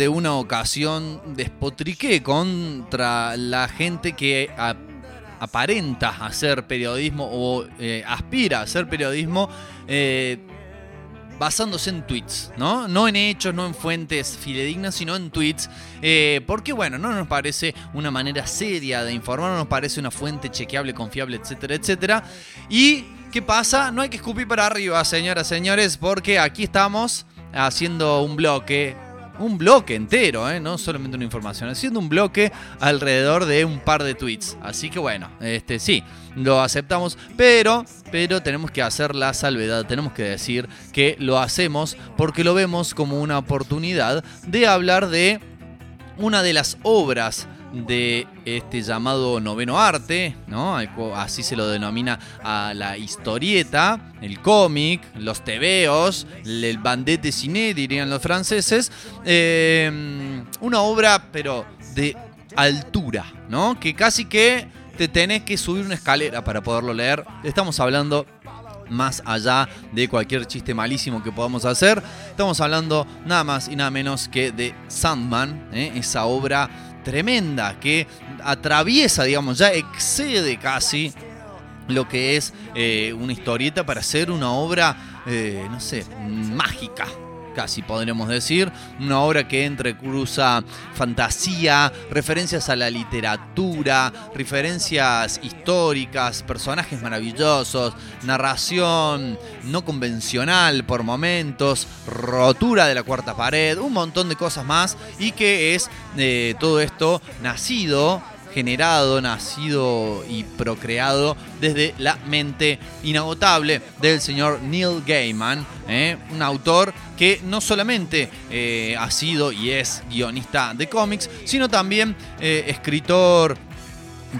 De una ocasión despotriqué contra la gente que aparenta hacer periodismo o eh, aspira a hacer periodismo eh, basándose en tweets, ¿no? No en hechos, no en fuentes fidedignas, sino en tweets. eh, porque, bueno, no nos parece una manera seria de informar, no nos parece una fuente chequeable, confiable, etcétera, etcétera. Y, ¿qué pasa? No hay que escupir para arriba, señoras, señores, porque aquí estamos haciendo un bloque. Un bloque entero, ¿eh? no solamente una información, haciendo un bloque alrededor de un par de tweets. Así que bueno, este sí, lo aceptamos, pero, pero tenemos que hacer la salvedad, tenemos que decir que lo hacemos porque lo vemos como una oportunidad de hablar de una de las obras de este llamado noveno arte, ¿no? Así se lo denomina a la historieta, el cómic, los tebeos, el bandete ciné, dirían los franceses. Eh, una obra, pero de altura, ¿no? Que casi que te tenés que subir una escalera para poderlo leer. Estamos hablando más allá de cualquier chiste malísimo que podamos hacer. Estamos hablando nada más y nada menos que de Sandman, ¿eh? esa obra tremenda que atraviesa, digamos, ya excede casi lo que es eh, una historieta para hacer una obra, eh, no sé, mágica. Casi podríamos decir, una obra que entrecruza fantasía, referencias a la literatura, referencias históricas, personajes maravillosos, narración no convencional por momentos, rotura de la cuarta pared, un montón de cosas más y que es eh, todo esto nacido generado, nacido y procreado desde la mente inagotable del señor Neil Gaiman, ¿eh? un autor que no solamente eh, ha sido y es guionista de cómics, sino también eh, escritor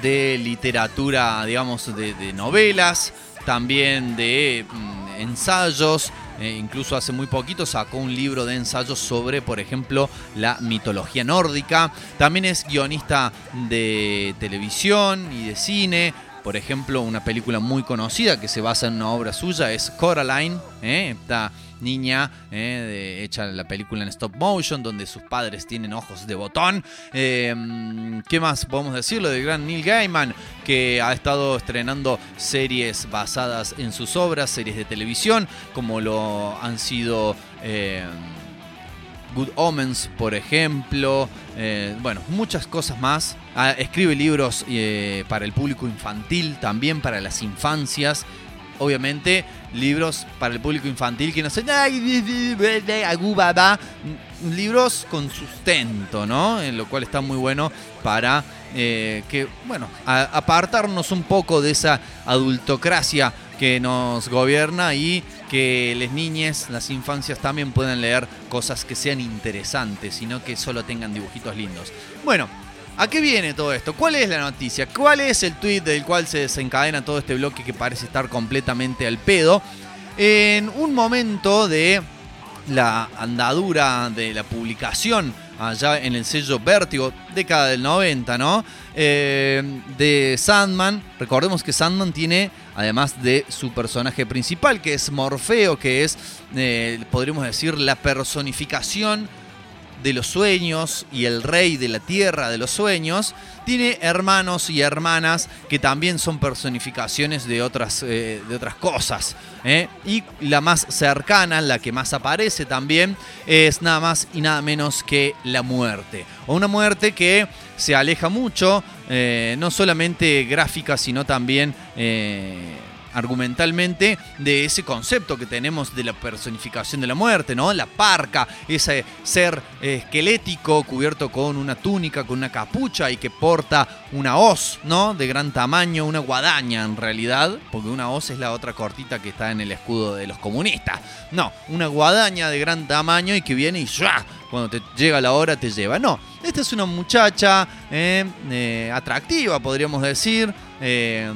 de literatura, digamos, de, novelas, también de mm, ensayos. eh, incluso hace muy poquito sacó un libro de ensayos sobre, por ejemplo, la mitología nórdica. También es guionista de televisión y de cine. Por ejemplo, una película muy conocida que se basa en una obra suya es Coraline, ¿eh? esta niña ¿eh? hecha la película en stop motion, donde sus padres tienen ojos de botón. Eh, ¿Qué más podemos decirlo del gran Neil Gaiman? Que ha estado estrenando series basadas en sus obras, series de televisión, como lo han sido... Good Omens, por ejemplo. eh, bueno, muchas cosas más. Ah, escribe libros eh, para el público infantil, también para las infancias. Obviamente, libros para el público infantil que no se. Libros con sustento, ¿no? En lo cual está muy bueno para eh, que, bueno, apartarnos un poco de esa adultocracia que nos gobierna y que las niñas, las infancias también puedan leer cosas que sean interesantes y no que solo tengan dibujitos lindos. Bueno, ¿a qué viene todo esto? ¿Cuál es la noticia? ¿Cuál es el tweet del cual se desencadena todo este bloque que parece estar completamente al pedo? En un momento de la andadura de la publicación allá en el sello Vértigo, década del 90, ¿no? Eh, de Sandman. Recordemos que Sandman tiene, además de su personaje principal, que es Morfeo, que es, eh, podríamos decir, la personificación de los sueños y el rey de la tierra de los sueños, tiene hermanos y hermanas que también son personificaciones de otras, eh, de otras cosas. ¿eh? Y la más cercana, la que más aparece también, es nada más y nada menos que la muerte. O una muerte que se aleja mucho, eh, no solamente gráfica, sino también... argumentalmente de ese concepto que tenemos de la personificación de la muerte, ¿no? La parca, ese ser esquelético cubierto con una túnica, con una capucha y que porta una hoz, ¿no? De gran tamaño, una guadaña en realidad, porque una hoz es la otra cortita que está en el escudo de los comunistas. No, una guadaña de gran tamaño y que viene y ¡shua! cuando te llega la hora te lleva. No, esta es una muchacha eh, eh, atractiva, podríamos decir. eh,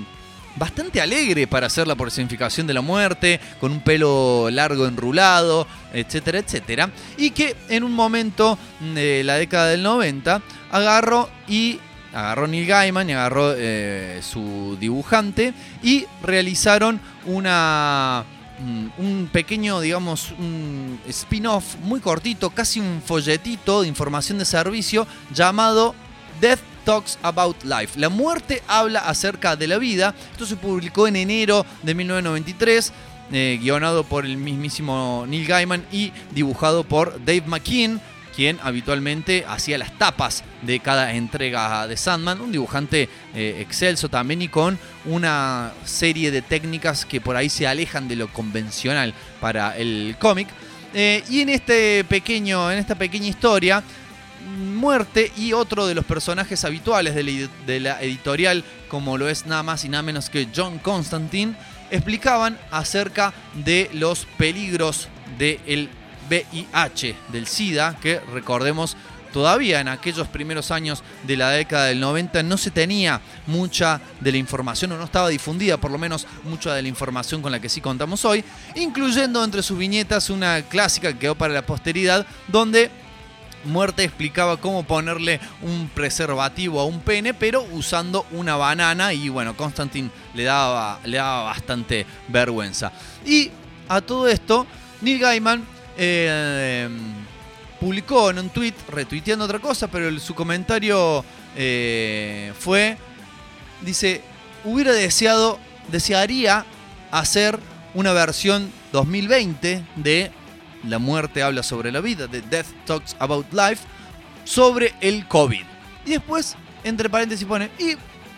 bastante alegre para hacer la personificación de la muerte, con un pelo largo enrulado, etcétera, etcétera. Y que en un momento de la década del 90 agarró y agarró Neil Gaiman y agarró eh, su dibujante y realizaron una mm, un pequeño, digamos, un spin-off muy cortito, casi un folletito de información de servicio llamado Death Talks About Life. La muerte habla acerca de la vida. Esto se publicó en enero de 1993, eh, guionado por el mismísimo Neil Gaiman y dibujado por Dave McKean, quien habitualmente hacía las tapas de cada entrega de Sandman, un dibujante eh, excelso también y con una serie de técnicas que por ahí se alejan de lo convencional para el cómic. Eh, y en este pequeño, en esta pequeña historia, Muerte y otro de los personajes habituales de la, editorial, como lo es nada más y nada menos que John Constantine, explicaban acerca de los peligros del VIH, del SIDA, que recordemos todavía en aquellos primeros años de la década del 90 no se tenía mucha de la información o no estaba difundida por lo menos mucha de la información con la que sí contamos hoy, incluyendo entre sus viñetas una clásica que quedó para la posteridad donde Muerte explicaba cómo ponerle un preservativo a un pene, pero usando una banana. Y bueno, Constantine le daba, le daba bastante vergüenza. Y a todo esto, Neil Gaiman eh, publicó en un tweet, retuiteando otra cosa, pero su comentario eh, fue: dice, hubiera deseado, desearía hacer una versión 2020 de La muerte habla sobre la vida, de Death Talks About Life, sobre el COVID. Y después, entre paréntesis, pone, y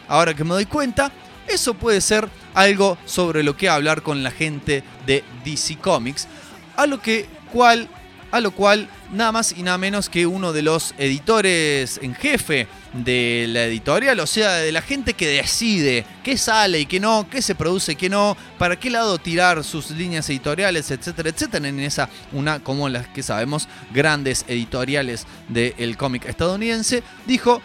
ahora que me doy cuenta, eso puede ser algo sobre lo que hablar con la gente de DC Comics, a lo que cual a lo cual nada más y nada menos que uno de los editores en jefe de la editorial, o sea, de la gente que decide qué sale y qué no, qué se produce y qué no, para qué lado tirar sus líneas editoriales, etcétera, etcétera, en esa una como las que sabemos grandes editoriales del cómic estadounidense, dijo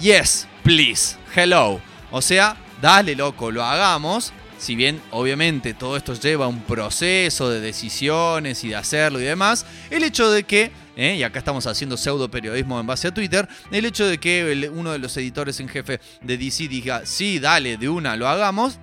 Yes, please. Hello. O sea, dale loco, lo hagamos. Si bien obviamente todo esto lleva un proceso de decisiones y de hacerlo y demás, el hecho de que, eh, y acá estamos haciendo pseudo periodismo en base a Twitter, el hecho de que uno de los editores en jefe de DC diga, sí, dale, de una, lo hagamos,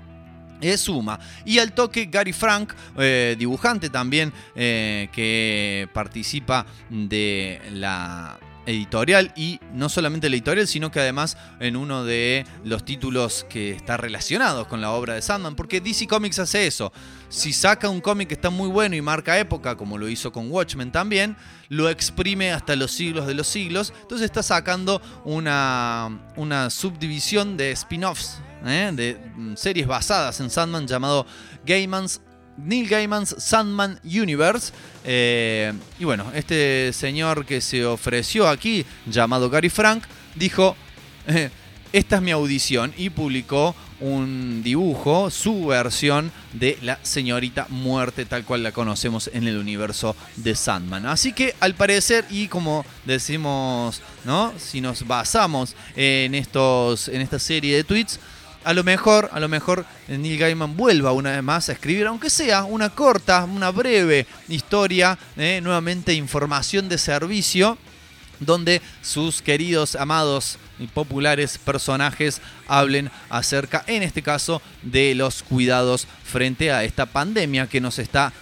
es suma. Y al toque Gary Frank, eh, dibujante también eh, que participa de la editorial y no solamente la editorial, sino que además en uno de los títulos que está relacionados con la obra de Sandman, porque DC Comics hace eso. Si saca un cómic que está muy bueno y marca época, como lo hizo con Watchmen también, lo exprime hasta los siglos de los siglos, entonces está sacando una, una subdivisión de spin-offs, ¿eh? de mm, series basadas en Sandman llamado Gaiman's Neil Gaiman's Sandman Universe. Eh, y bueno, este señor que se ofreció aquí, llamado Gary Frank, dijo, eh, esta es mi audición y publicó un dibujo, su versión de la señorita muerte tal cual la conocemos en el universo de Sandman. Así que al parecer y como decimos, ¿no? Si nos basamos en estos en esta serie de tweets, a lo mejor, a lo mejor Neil Gaiman vuelva una vez más a escribir, aunque sea una corta, una breve historia, eh, nuevamente información de servicio, donde sus queridos, amados y populares personajes hablen acerca, en este caso, de los cuidados frente a esta pandemia que nos está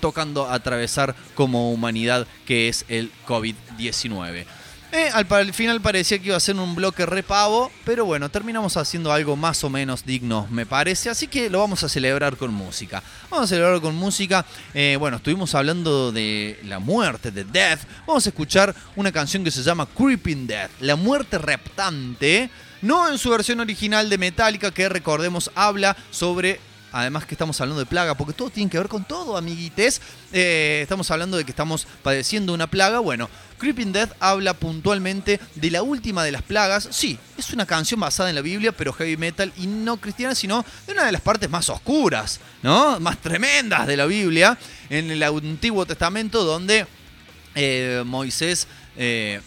tocando atravesar como humanidad, que es el COVID-19. Eh, al, al final parecía que iba a ser un bloque repavo, pero bueno, terminamos haciendo algo más o menos digno, me parece. Así que lo vamos a celebrar con música. Vamos a celebrar con música. Eh, bueno, estuvimos hablando de la muerte, de Death. Vamos a escuchar una canción que se llama Creeping Death, la muerte reptante. No en su versión original de Metallica, que recordemos habla sobre Además que estamos hablando de plaga, porque todo tiene que ver con todo, amiguites. Eh, estamos hablando de que estamos padeciendo una plaga. Bueno, Creeping Death habla puntualmente de la última de las plagas. Sí, es una canción basada en la Biblia, pero heavy metal y no cristiana, sino de una de las partes más oscuras, ¿no? Más tremendas de la Biblia, en el Antiguo Testamento, donde eh, Moisés, eh,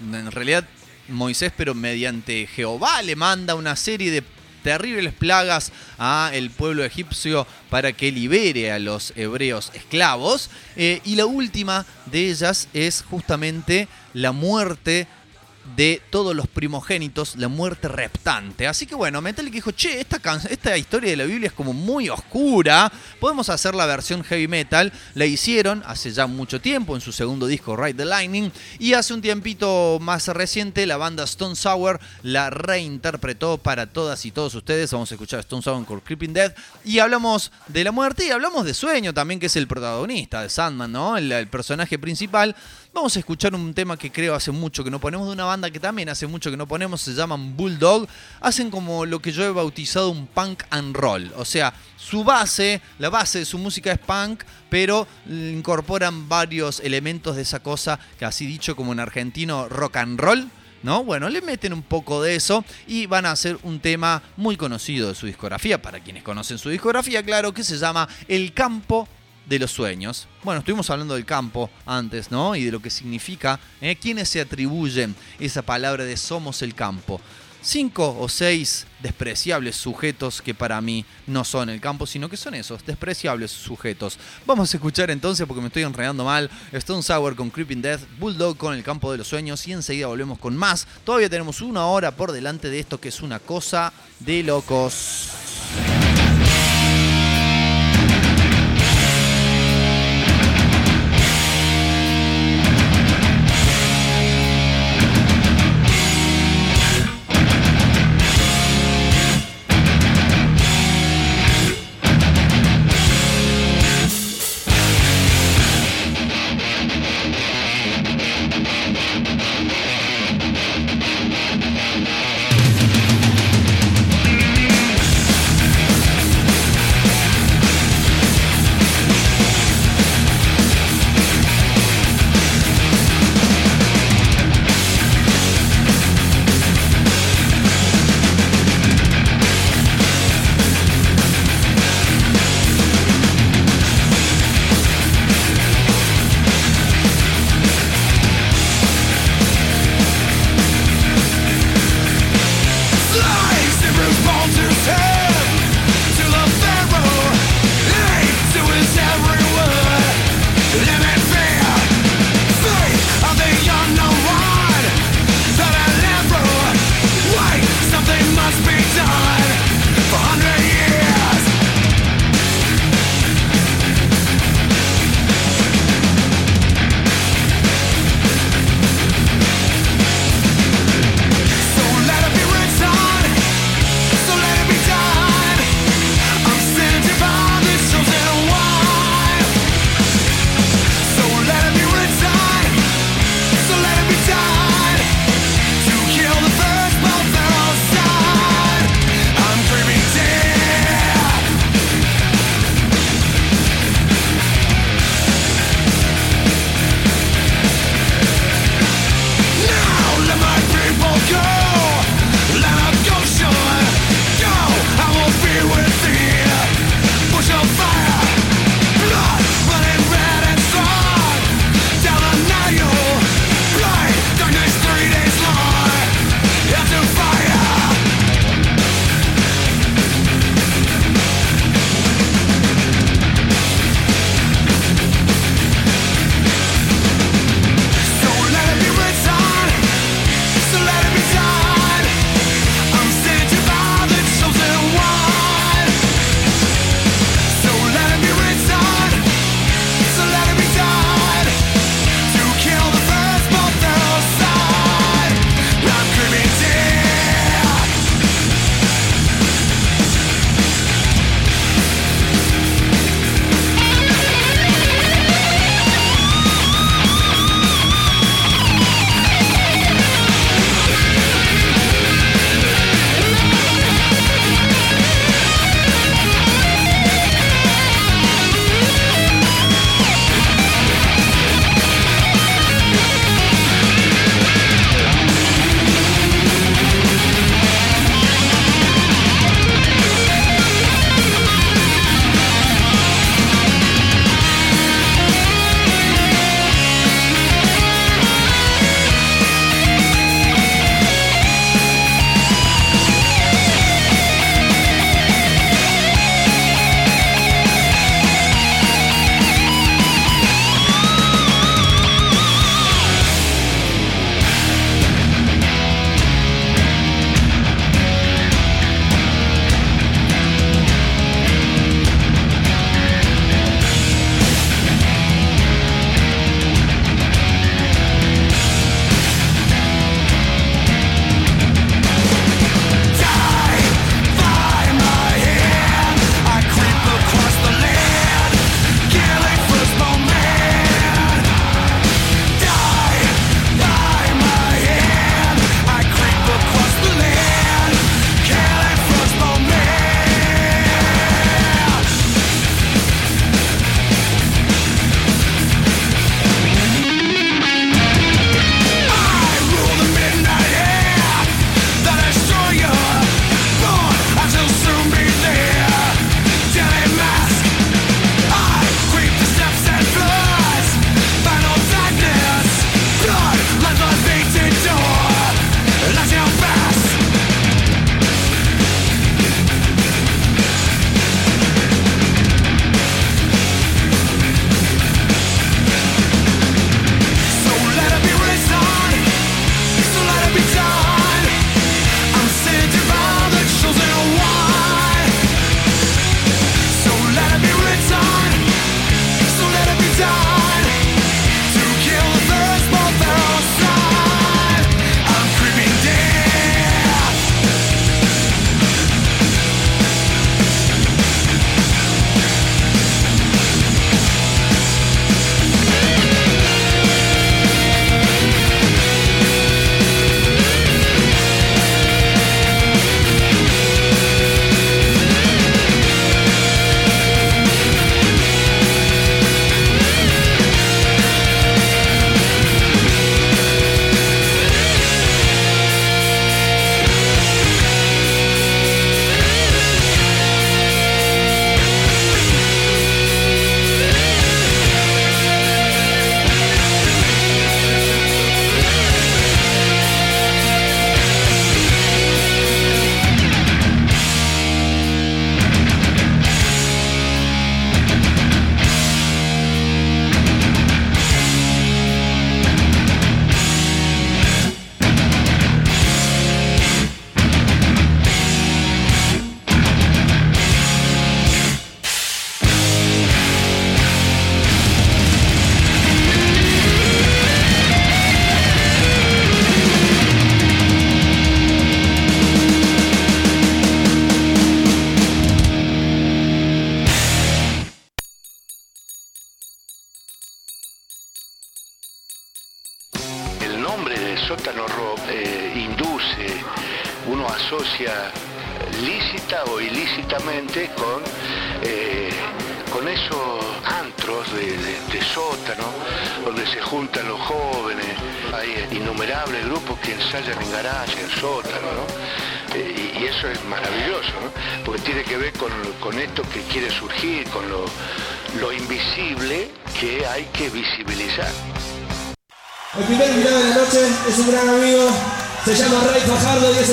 en realidad Moisés, pero mediante Jehová le manda una serie de terribles plagas a el pueblo egipcio para que libere a los hebreos esclavos. Eh, y la última de ellas es justamente la muerte de todos los primogénitos, la muerte reptante. Así que bueno, Metallica dijo, che, esta, esta historia de la Biblia es como muy oscura, podemos hacer la versión heavy metal. La hicieron hace ya mucho tiempo en su segundo disco, Ride the Lightning, y hace un tiempito más reciente la banda Stone Sour la reinterpretó para todas y todos ustedes. Vamos a escuchar Stone Sour con Creeping Death y hablamos de la muerte y hablamos de Sueño también, que es el protagonista de Sandman, ¿no? El personaje principal. Vamos a escuchar un tema que creo hace mucho que no ponemos de una banda que también hace mucho que no ponemos, se llaman Bulldog. Hacen como lo que yo he bautizado un punk and roll. O sea, su base, la base de su música es punk, pero incorporan varios elementos de esa cosa que así dicho como en argentino rock and roll. ¿No? Bueno, le meten un poco de eso y van a hacer un tema muy conocido de su discografía, para quienes conocen su discografía, claro, que se llama El campo de los sueños. Bueno, estuvimos hablando del campo antes, ¿no? Y de lo que significa, ¿eh? ¿Quiénes se atribuyen esa palabra de somos el campo? Cinco o seis despreciables sujetos que para mí no son el campo, sino que son esos, despreciables sujetos. Vamos a escuchar entonces, porque me estoy enredando mal, Stone Sour con Creeping Death, Bulldog con el campo de los sueños y enseguida volvemos con más. Todavía tenemos una hora por delante de esto que es una cosa de locos.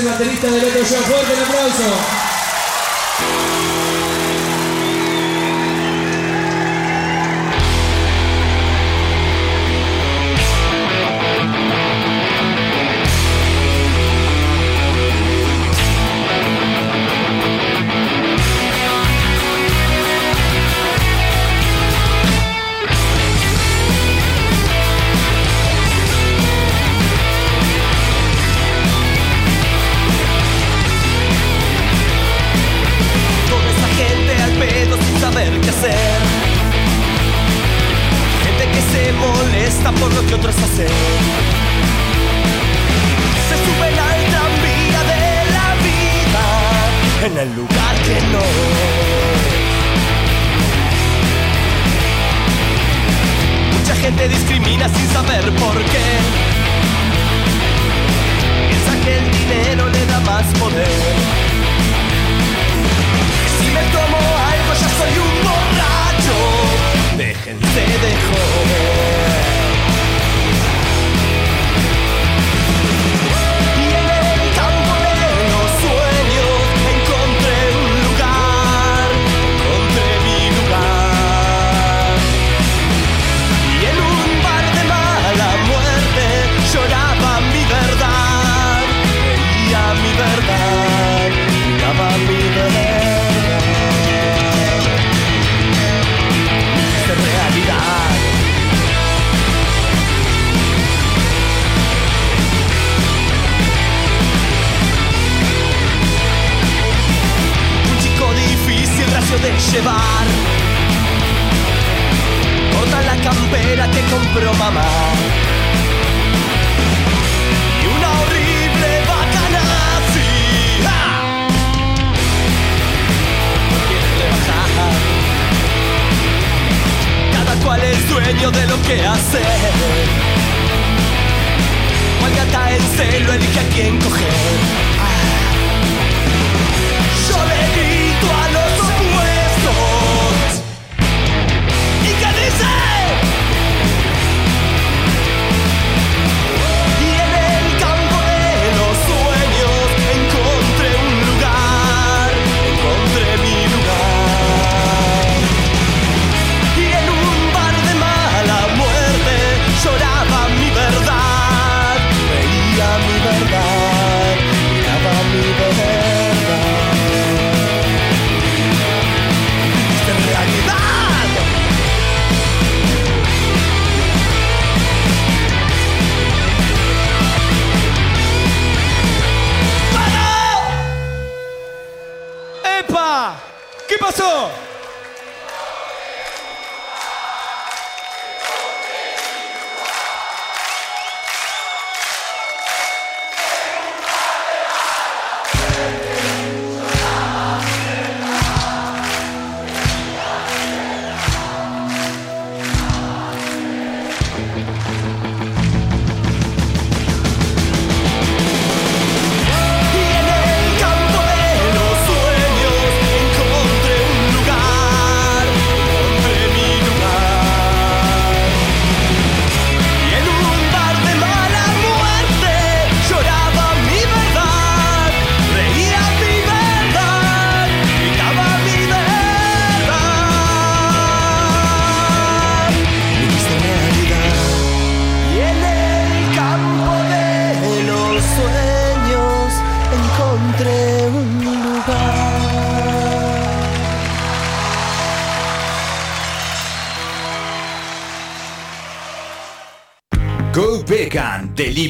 El baterista del otro show. Fuerte el aplauso.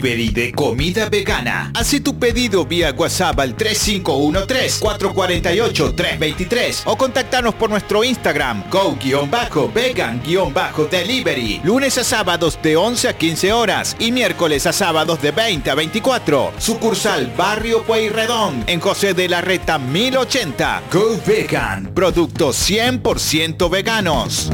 Delivery de comida vegana. Hace tu pedido vía WhatsApp al 3513-448-323 o contactanos por nuestro Instagram go-vegan-delivery. Lunes a sábados de 11 a 15 horas y miércoles a sábados de 20 a 24. Sucursal Barrio Pueyrredón en José de la Reta 1080. Go Vegan, productos 100% veganos.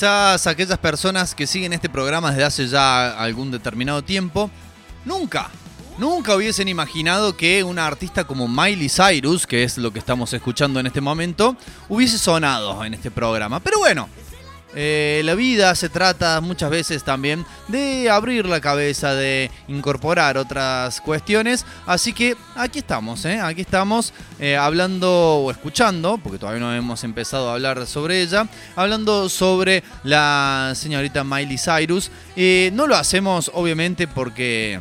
Quizás aquellas personas que siguen este programa desde hace ya algún determinado tiempo, nunca, nunca hubiesen imaginado que una artista como Miley Cyrus, que es lo que estamos escuchando en este momento, hubiese sonado en este programa. Pero bueno, eh, la vida se trata muchas veces también de abrir la cabeza, de incorporar otras cuestiones. Así que aquí estamos, ¿eh? aquí estamos eh, hablando o escuchando, porque todavía no hemos empezado a hablar sobre ella, hablando sobre la señorita Miley Cyrus. No lo hacemos obviamente porque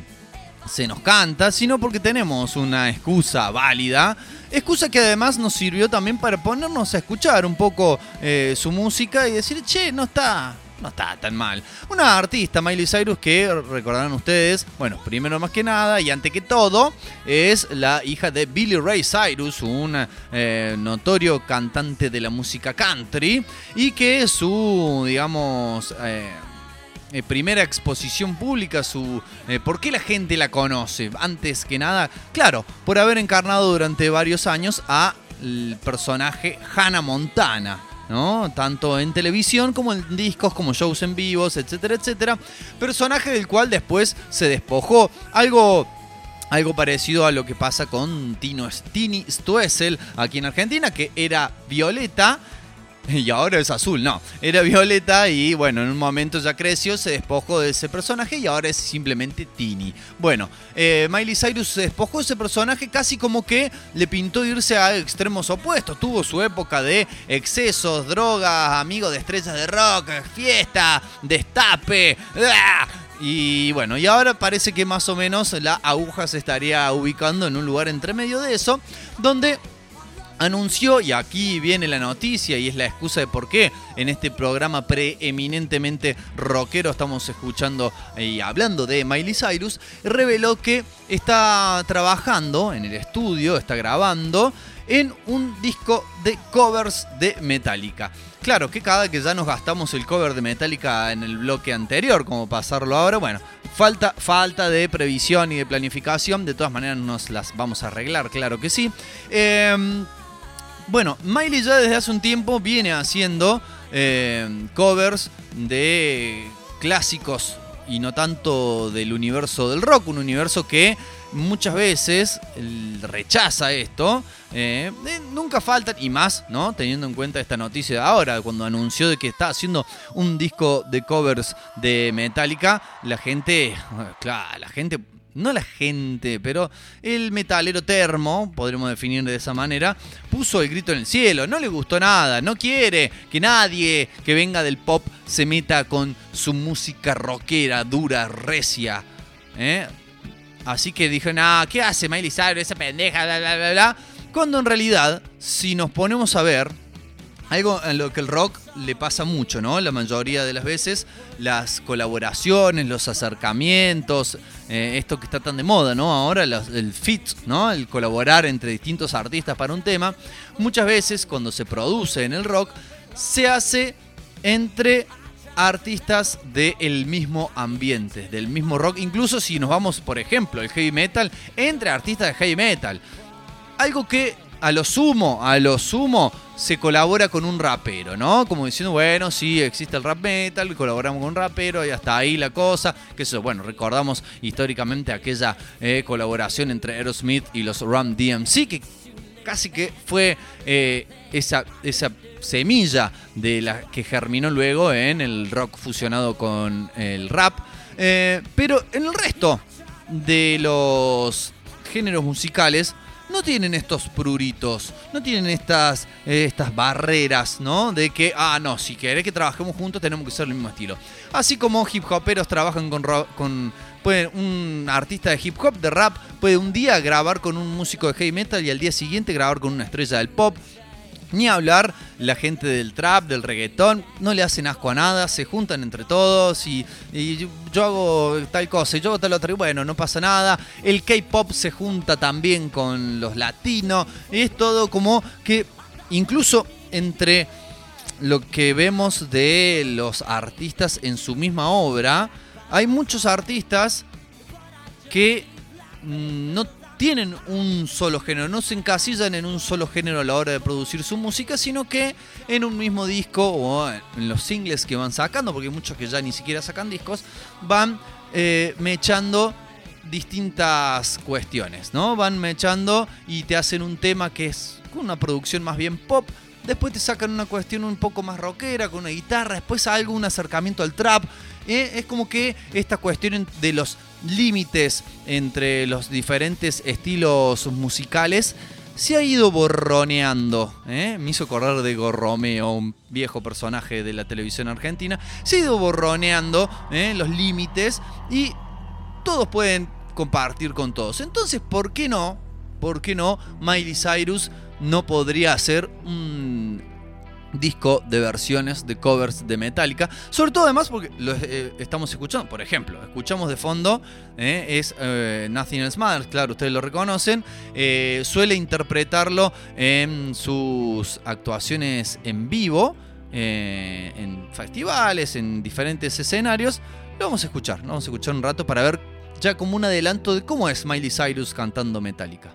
se nos canta, sino porque tenemos una excusa válida. Excusa que además nos sirvió también para ponernos a escuchar un poco eh, su música y decir, che, no está, no está tan mal. Una artista, Miley Cyrus, que recordarán ustedes, bueno, primero más que nada y ante que todo, es la hija de Billy Ray Cyrus, un eh, notorio cantante de la música country, y que su, digamos, eh, eh, primera exposición pública, su eh, por qué la gente la conoce. Antes que nada, claro, por haber encarnado durante varios años a personaje Hannah Montana. ¿no? Tanto en televisión como en discos, como shows en vivos, etcétera, etcétera. Personaje del cual después se despojó. Algo algo parecido a lo que pasa con Tino, Tini Stoessel aquí en Argentina, que era Violeta y ahora es azul, no. Era Violeta y bueno, en un momento ya creció, se despojó de ese personaje y ahora es simplemente Tini. Bueno, eh, Miley Cyrus se despojó de ese personaje casi como que le pintó irse a extremos opuestos. Tuvo su época de excesos, drogas, amigos de estrellas de rock, fiesta, destape. ¡ah! Y bueno, y ahora parece que más o menos la aguja se estaría ubicando en un lugar entre medio de eso, donde anunció, y aquí viene la noticia y es la excusa de por qué en este programa preeminentemente rockero estamos escuchando y hablando de Miley Cyrus, reveló que está trabajando en el estudio, está grabando en un disco de covers de Metallica. Claro que cada que ya nos gastamos el cover de Metallica en el bloque anterior, como pasarlo ahora, bueno, falta, falta de previsión y de planificación, de todas maneras nos las vamos a arreglar, claro que sí. Eh, bueno, Miley ya desde hace un tiempo viene haciendo eh, covers de clásicos y no tanto del universo del rock, un universo que muchas veces rechaza esto. eh, eh, nunca faltan, y más, ¿no? Teniendo en cuenta esta noticia de ahora, cuando anunció de que está haciendo un disco de covers de Metallica, la gente, claro, la gente no la gente, pero el metalero termo, podremos definir de esa manera, puso el grito en el cielo, no le gustó nada, no quiere que nadie que venga del pop se meta con su música rockera, dura, recia. ¿eh? Así que dijo, nah, ¿qué hace Miley Cyrus, esa pendeja, bla, bla, bla, bla? Cuando en realidad, si nos ponemos a ver, algo en lo que el rock le pasa mucho, ¿no? La mayoría de las veces, las colaboraciones, los acercamientos, eh, esto que está tan de moda, ¿no? Ahora el fit, ¿no? El colaborar entre distintos artistas para un tema, muchas veces cuando se produce en el rock, se hace entre artistas del mismo ambiente, del mismo rock, incluso si nos vamos, por ejemplo, el heavy metal, entre artistas de heavy metal. Algo que a lo sumo, a lo sumo, se colabora con un rapero, ¿no? Como diciendo, bueno, sí, existe el rap metal, colaboramos con un rapero y hasta ahí la cosa. Que eso, bueno, recordamos históricamente aquella eh, colaboración entre Aerosmith y los Ram DMC, que casi que fue eh, esa, esa semilla de la que germinó luego en el rock fusionado con el rap. Eh, pero en el resto de los géneros musicales no tienen estos pruritos, no tienen estas, eh, estas barreras, ¿no? De que, ah, no, si querés que trabajemos juntos tenemos que ser el mismo estilo. Así como hip hoperos trabajan con, con un artista de hip hop, de rap, puede un día grabar con un músico de heavy metal y al día siguiente grabar con una estrella del pop. Ni hablar, la gente del trap, del reggaetón, no le hacen asco a nada, se juntan entre todos y, y yo, hago tal cosa y yo hago tal otra y bueno, no pasa nada. El K-pop se junta también con los latinos, es todo como que incluso entre lo que vemos de los artistas en su misma obra, hay muchos artistas que mm, no tienen un solo género, no se encasillan en un solo género a la hora de producir su música, sino que en un mismo disco o en los singles que van sacando, porque hay muchos que ya ni siquiera sacan discos, van eh, mechando distintas cuestiones, ¿no? Van mechando y te hacen un tema que es una producción más bien pop, después te sacan una cuestión un poco más rockera con una guitarra, después algo, un acercamiento al trap. ¿eh? Es como que esta cuestión de los límites entre los diferentes estilos musicales se ha ido borroneando. ¿eh? Me hizo acordar de Gorromeo, un viejo personaje de la televisión argentina. Se ha ido borroneando ¿eh? los límites y todos pueden compartir con todos. Entonces, ¿por qué no? ¿Por qué no Miley Cyrus no podría hacer un disco de versiones, de covers de Metallica? Sobre todo además porque lo eh, estamos escuchando, por ejemplo, escuchamos de fondo, eh, es eh, Nothing Else Matters, claro, ustedes lo reconocen, suele interpretarlo en sus actuaciones en vivo, en festivales, en diferentes escenarios. Lo vamos a escuchar, lo vamos a escuchar un rato para ver ya como un adelanto de cómo es Miley Cyrus cantando Metallica.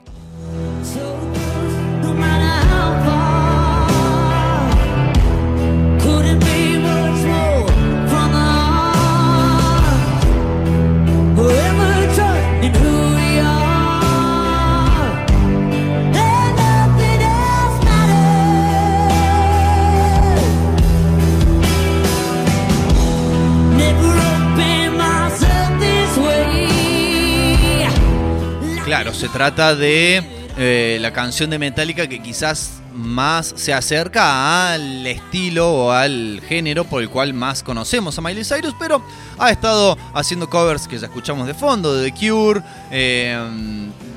Claro, se trata de eh, la canción de Metallica que quizás más se acerca al estilo o al género por el cual más conocemos a Miley Cyrus, pero ha estado haciendo covers que ya escuchamos de fondo, de The Cure, eh,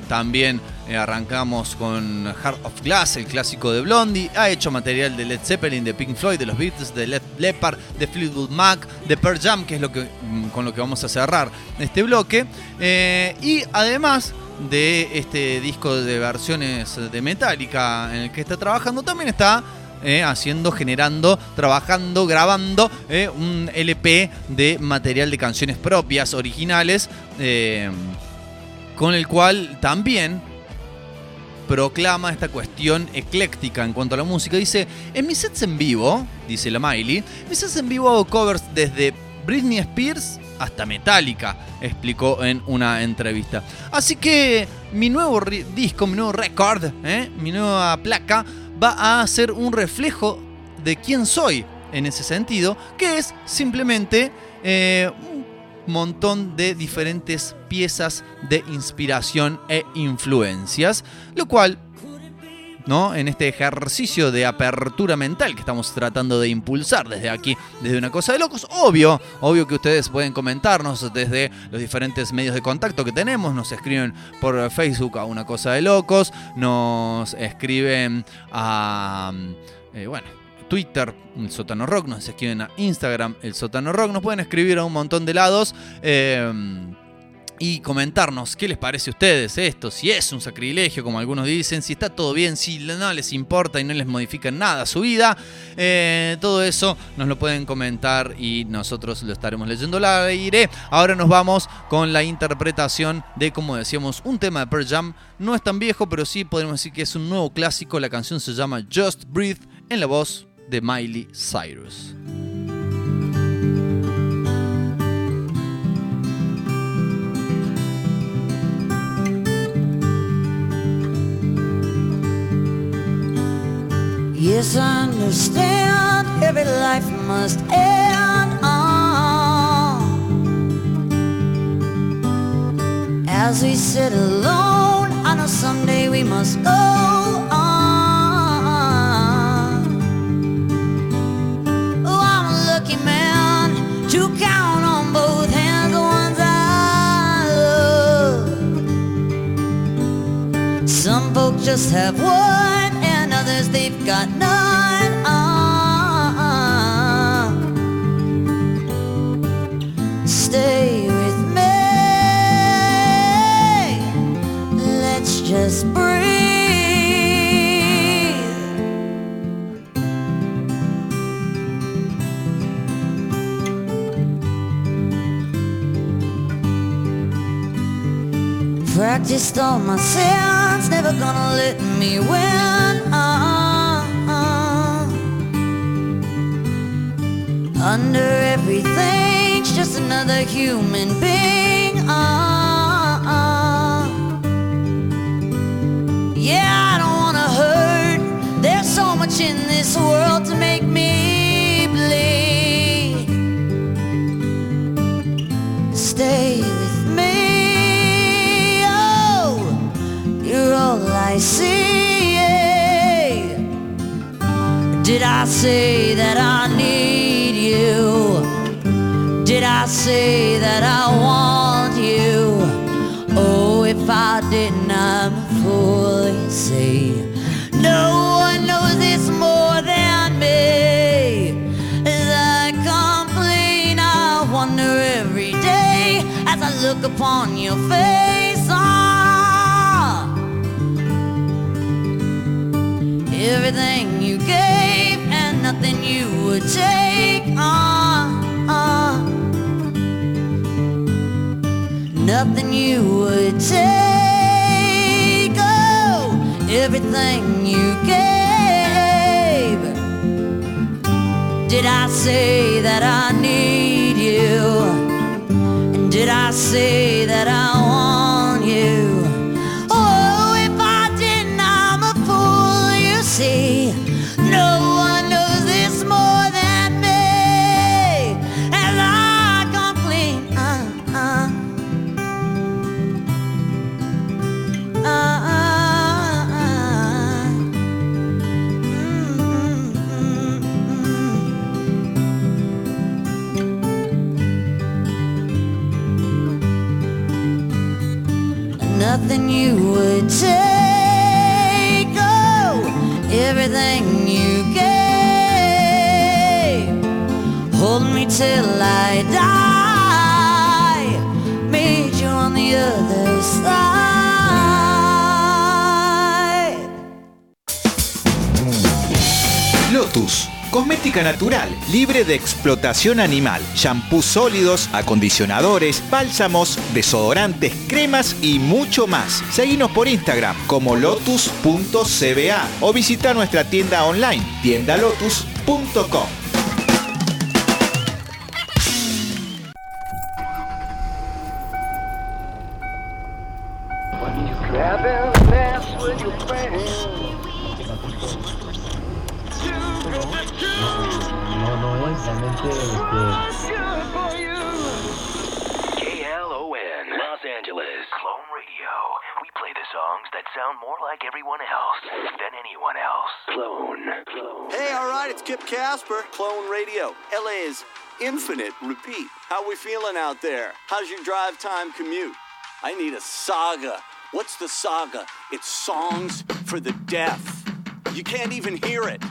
también eh, arrancamos con Heart of Glass, el clásico de Blondie, ha hecho material de Led Zeppelin, de Pink Floyd, de los Beatles, de Led Leppard, de Fleetwood Mac, de Pearl Jam, que es lo que, mm, con lo que vamos a cerrar este bloque, eh, y además de este disco de versiones de Metallica en el que está trabajando, también está eh, haciendo, generando, trabajando, grabando un LP de material de canciones propias, originales, con el cual también proclama esta cuestión ecléctica en cuanto a la música. Dice, en mis sets en vivo, dice la Miley, mis sets en vivo hago covers desde Britney Spears hasta Metallica, explicó en una entrevista. Así que mi nuevo disco, mi nuevo record, ¿eh? mi nueva placa, va a ser un reflejo de quién soy en ese sentido, que es simplemente eh, montón de diferentes piezas de inspiración e influencias, lo cual ¿no? En este ejercicio de apertura mental que estamos tratando de impulsar desde aquí, desde una cosa de locos. Obvio, obvio que ustedes pueden comentarnos desde los diferentes medios de contacto que tenemos. Nos escriben por Facebook a una cosa de locos, nos escriben a, eh, bueno, Twitter, el sótano rock, nos escriben a Instagram, el sótano rock, nos pueden escribir a un montón de lados. eh, y comentarnos qué les parece a ustedes esto, si es un sacrilegio, como algunos dicen, si está todo bien, si no les importa y no les modifica nada su vida. Eh, todo eso nos lo pueden comentar y nosotros lo estaremos leyendo al aire. Ahora nos vamos con la interpretación de, como decíamos, un tema de Pearl Jam. No es tan viejo, pero sí podemos decir que es un nuevo clásico. La canción se llama Just Breathe en la voz de Miley Cyrus. Yes, I understand every life must end. ah. As we sit alone, I know someday we must go just have one, and others they've got none. Ah. Stay with me. Let's just breathe. Practiced on my sins, never gonna let me win. Ah. Under everything's just another human being. Ah. Yeah, I don't wanna hurt. There's so much in this world to make me I say that I need you? Did I say that I want you? Oh, if I didn't, I'm a fool, you see. No one knows this more than me. As I complain, I wonder every day as I look upon your face. You would take. Oh, everything you gave. Did I say that I need you? And did I say till I die. Lotus. Cosmética natural, libre de explotación animal, shampoos sólidos, acondicionadores, bálsamos, desodorantes, cremas y mucho más. Seguinos por Instagram como lotus.cba o visita nuestra tienda online, tiendalotus.com. KLON, Los Angeles. Clone Radio. We play the songs that sound more like everyone else than anyone else. Clone. Clone. Hey, all right, it's Kip Casper, Clone Radio. LA is infinite. Repeat. How we feeling out there? How's your drive time commute? I need a saga. What's the saga? It's songs for the deaf. You can't even hear it.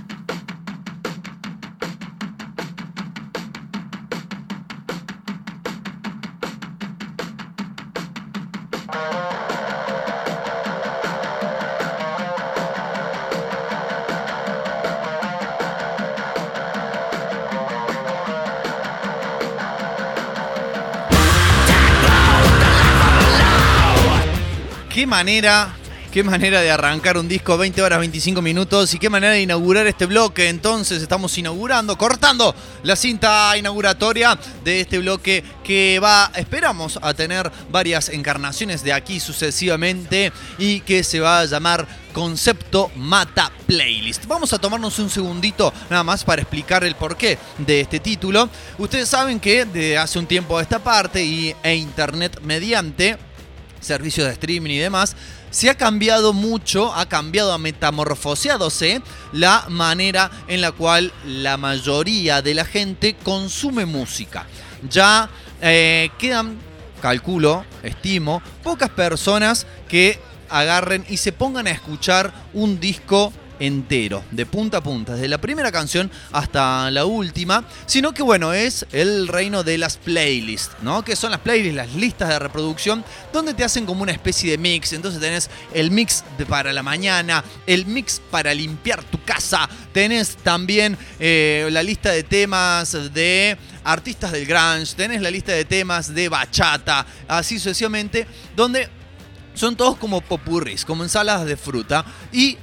Manera, qué manera de arrancar un disco 20 horas 25 minutos y qué manera de inaugurar este bloque. Entonces estamos inaugurando, cortando la cinta inauguratoria de este bloque que va, esperamos a tener varias encarnaciones de aquí sucesivamente y que se va a llamar Concepto Mata Playlist. Vamos a tomarnos un segundito nada más para explicar el porqué de este título. Ustedes saben que de hace un tiempo a esta parte y, e internet mediante servicios de streaming y demás, se ha cambiado mucho, ha cambiado, ha metamorfoseadose la manera en la cual la mayoría de la gente consume música. Ya eh, quedan, calculo, estimo, pocas personas que agarren y se pongan a escuchar un disco entero, de punta a punta, desde la primera canción hasta la última, sino que bueno, es el reino de las playlists, ¿no? Que son las playlists, las listas de reproducción, donde te hacen como una especie de mix, entonces tenés el mix de para la mañana, el mix para limpiar tu casa, tenés también eh, la lista de temas de artistas del grunge, tenés la lista de temas de bachata, así sucesivamente, donde son todos como popurris, como ensaladas de fruta. Y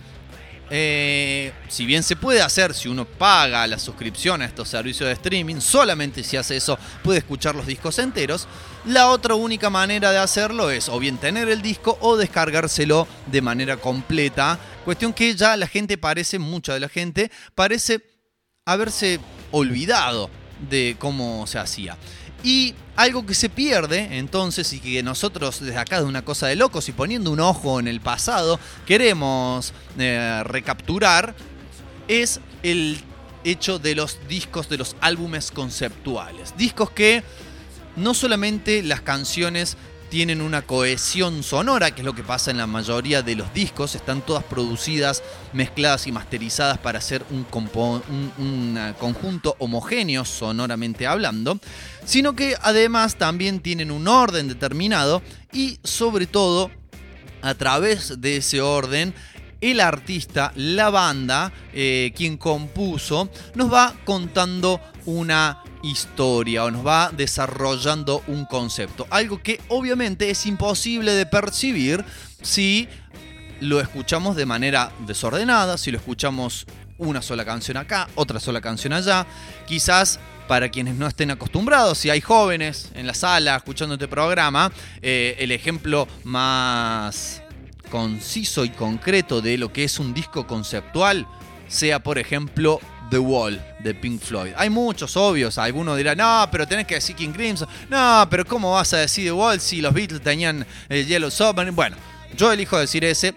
eh, si bien se puede hacer si uno paga la suscripción a estos servicios de streaming, solamente si hace eso puede escuchar los discos enteros. La otra única manera de hacerlo es o bien tener el disco o descargárselo de manera completa. Cuestión que ya la gente parece, mucha de la gente, parece haberse olvidado de cómo se hacía. Y algo que se pierde, entonces, y que nosotros desde acá de una cosa de locos y poniendo un ojo en el pasado, queremos eh, recapturar, es el hecho de los discos, de los álbumes conceptuales. Discos que no solamente las canciones tienen una cohesión sonora, que es lo que pasa en la mayoría de los discos, están todas producidas, mezcladas y masterizadas para hacer un, un- eh, conjunto homogéneo sonoramente hablando, sino que además también tienen un orden determinado y sobre todo a través de ese orden el artista, la banda, eh, quien compuso, nos va contando una historia o nos va desarrollando un concepto. Algo que obviamente es imposible de percibir si lo escuchamos de manera desordenada, si lo escuchamos una sola canción acá, otra sola canción allá. Quizás para quienes no estén acostumbrados, si hay jóvenes en la sala escuchando este programa, eh, el ejemplo más conciso y concreto de lo que es un disco conceptual sea, por ejemplo, The Wall de Pink Floyd. Hay muchos obvios, algunos dirán, no, pero tenés que decir King Crimson, no, pero ¿cómo vas a decir The Wall si los Beatles tenían el Yellow Submarine? Bueno, yo elijo decir ese,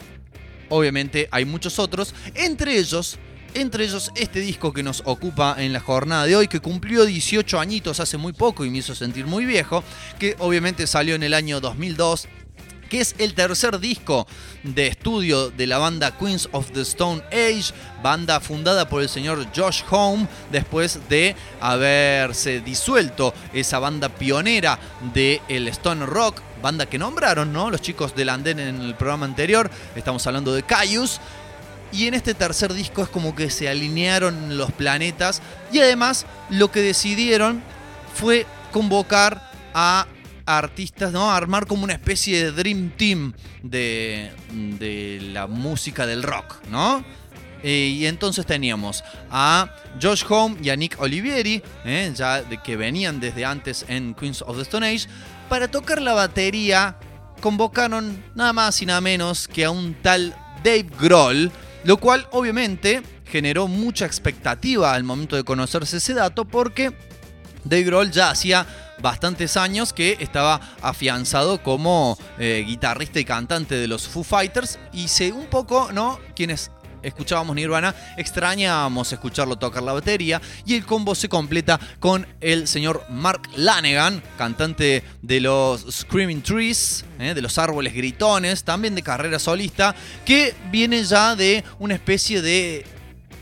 obviamente hay muchos otros, entre ellos... Entre ellos este disco que nos ocupa en la jornada de hoy, que cumplió 18 añitos hace muy poco y me hizo sentir muy viejo, que obviamente salió en el año 2002 que es el tercer disco de estudio de la banda Queens of the Stone Age, banda fundada por el señor Josh Home después de haberse disuelto esa banda pionera del el Stone Rock, banda que nombraron, ¿no? Los chicos del Andén en el programa anterior, estamos hablando de Caius. Y en este tercer disco es como que se alinearon los planetas y además lo que decidieron fue convocar a artistas, ¿no? Armar como una especie de Dream Team de, de la música del rock, ¿no? Eh, y entonces teníamos a Josh Home y a Nick Olivieri, ¿eh? ya de que venían desde antes en Queens of the Stone Age, para tocar la batería convocaron nada más y nada menos que a un tal Dave Grohl, lo cual obviamente generó mucha expectativa al momento de conocerse ese dato porque Dave Grohl ya hacía bastantes años que estaba afianzado como eh, guitarrista y cantante de los Foo Fighters. Y se un poco, ¿no? Quienes escuchábamos Nirvana, extrañábamos escucharlo tocar la batería. Y el combo se completa con el señor Mark Lanegan, cantante de los Screaming Trees, eh, de los árboles gritones, también de carrera solista, que viene ya de una especie de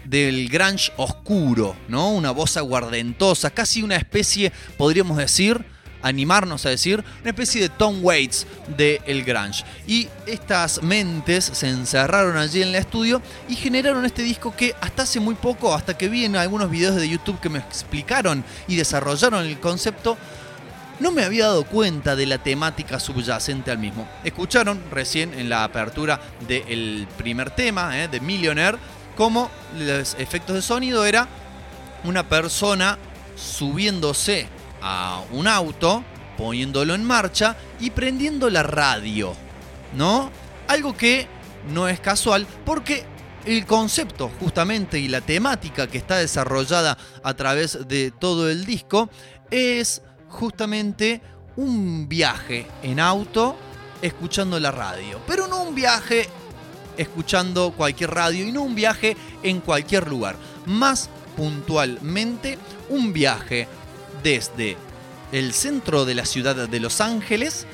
del grunge oscuro, ¿no? Una voz aguardentosa, casi una especie, podríamos decir, animarnos a decir, una especie de Tom Waits del grunge. Y estas mentes se encerraron allí en el estudio y generaron este disco que hasta hace muy poco, hasta que vi en algunos videos de YouTube que me explicaron y desarrollaron el concepto, no me había dado cuenta de la temática subyacente al mismo. Escucharon recién en la apertura del primer tema, ¿eh? de Millionaire, cómo los efectos de sonido era una persona subiéndose a un auto, poniéndolo en marcha y prendiendo la radio, ¿no? Algo que no es casual porque el concepto justamente y la temática que está desarrollada a través de todo el disco es justamente un viaje en auto escuchando la radio, pero no un viaje escuchando cualquier radio y no un viaje en cualquier lugar, más puntualmente un viaje desde el centro de la ciudad de Los Ángeles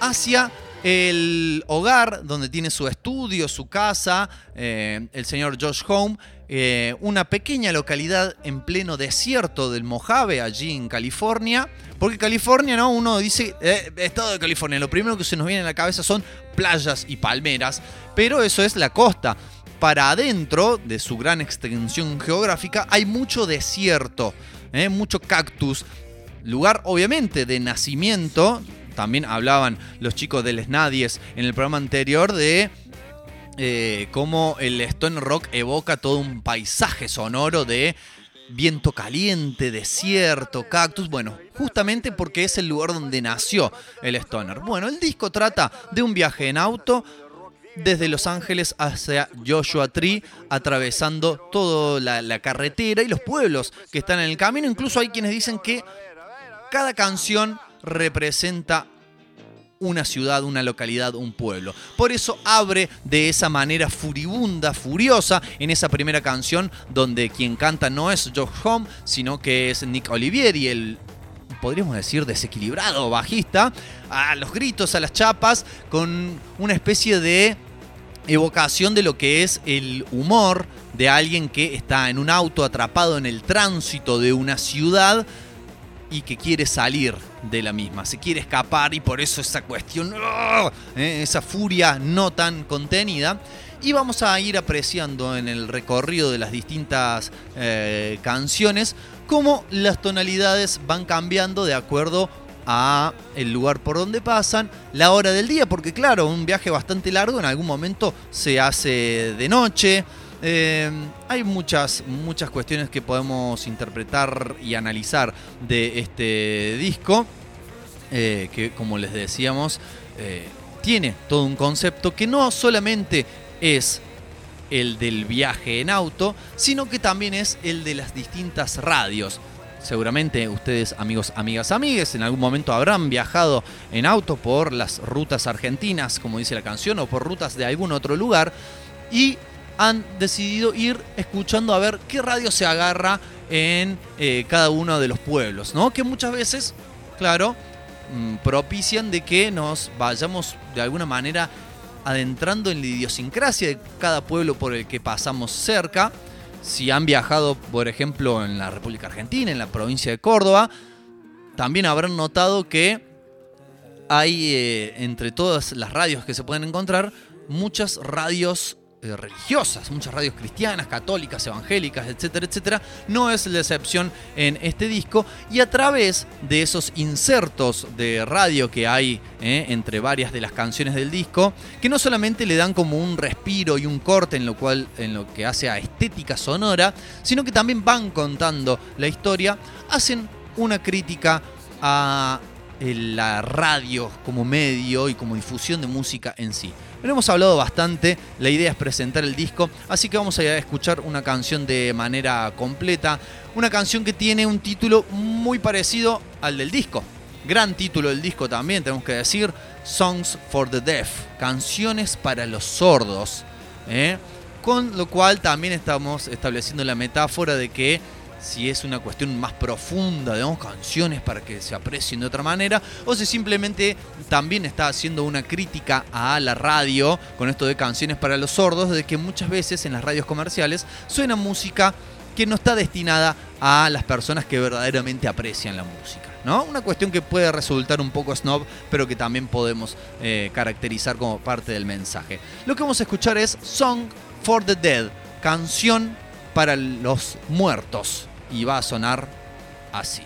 hacia el hogar donde tiene su estudio, su casa, eh, el señor Josh Home, eh, una pequeña localidad en pleno desierto del Mojave, allí en California. Porque California, ¿no? Uno dice, eh, estado de California, lo primero que se nos viene a la cabeza son playas y palmeras, pero eso es la costa. Para adentro de su gran extensión geográfica hay mucho desierto, ¿eh? mucho cactus, lugar obviamente de nacimiento. También hablaban los chicos del Snadies en el programa anterior de eh, cómo el Stone Rock evoca todo un paisaje sonoro de viento caliente, desierto, cactus. Bueno, justamente porque es el lugar donde nació el Stoner. Bueno, el disco trata de un viaje en auto desde Los Ángeles hacia Joshua Tree, atravesando toda la, la carretera y los pueblos que están en el camino. Incluso hay quienes dicen que cada canción representa una ciudad, una localidad, un pueblo. Por eso abre de esa manera furibunda, furiosa, en esa primera canción donde quien canta no es Josh Home, sino que es Nick Olivieri, el podríamos decir desequilibrado bajista, a los gritos, a las chapas, con una especie de evocación de lo que es el humor de alguien que está en un auto atrapado en el tránsito de una ciudad y que quiere salir de la misma, se quiere escapar y por eso esa cuestión, ¡ah! ¿eh? esa furia no tan contenida. Y vamos a ir apreciando en el recorrido de las distintas eh, canciones cómo las tonalidades van cambiando de acuerdo a el lugar por donde pasan, la hora del día, porque claro, un viaje bastante largo en algún momento se hace de noche. Eh, hay muchas, muchas cuestiones que podemos interpretar y analizar de este disco, eh, que como les decíamos, eh, tiene todo un concepto que no solamente es el del viaje en auto, sino que también es el de las distintas radios. Seguramente ustedes, amigos, amigas, amigues, en algún momento habrán viajado en auto por las rutas argentinas, como dice la canción, o por rutas de algún otro lugar, y han decidido ir escuchando a ver qué radio se agarra en eh, cada uno de los pueblos, ¿no? Que muchas veces, claro, mm, propician de que nos vayamos de alguna manera adentrando en la idiosincrasia de cada pueblo por el que pasamos cerca. Si han viajado, por ejemplo, en la República Argentina, en la provincia de Córdoba, también habrán notado que hay eh, entre todas las radios que se pueden encontrar muchas radios eh, religiosas, muchas radios cristianas, católicas, evangélicas, etcétera, etcétera. No es la excepción en este disco y a través de esos insertos de radio que hay eh, entre varias de las canciones del disco, que no solamente le dan como un respiro y un corte en lo cual en lo que hace a estética sonora, sino que también van contando la historia, hacen una crítica a la radio como medio y como difusión de música en sí. Lo hemos hablado bastante, la idea es presentar el disco, así que vamos a escuchar una canción de manera completa, una canción que tiene un título muy parecido al del disco. Gran título del disco también, tenemos que decir, Songs for the Deaf, canciones para los sordos. ¿eh? Con lo cual también estamos estableciendo la metáfora de que si es una cuestión más profunda, digamos, canciones para que se aprecien de otra manera, o si simplemente también está haciendo una crítica a la radio con esto de canciones para los sordos, de que muchas veces en las radios comerciales suena música que no está destinada a las personas que verdaderamente aprecian la música. ¿no? Una cuestión que puede resultar un poco snob, pero que también podemos eh, caracterizar como parte del mensaje. Lo que vamos a escuchar es Song for the Dead, canción para los muertos y va a sonar así.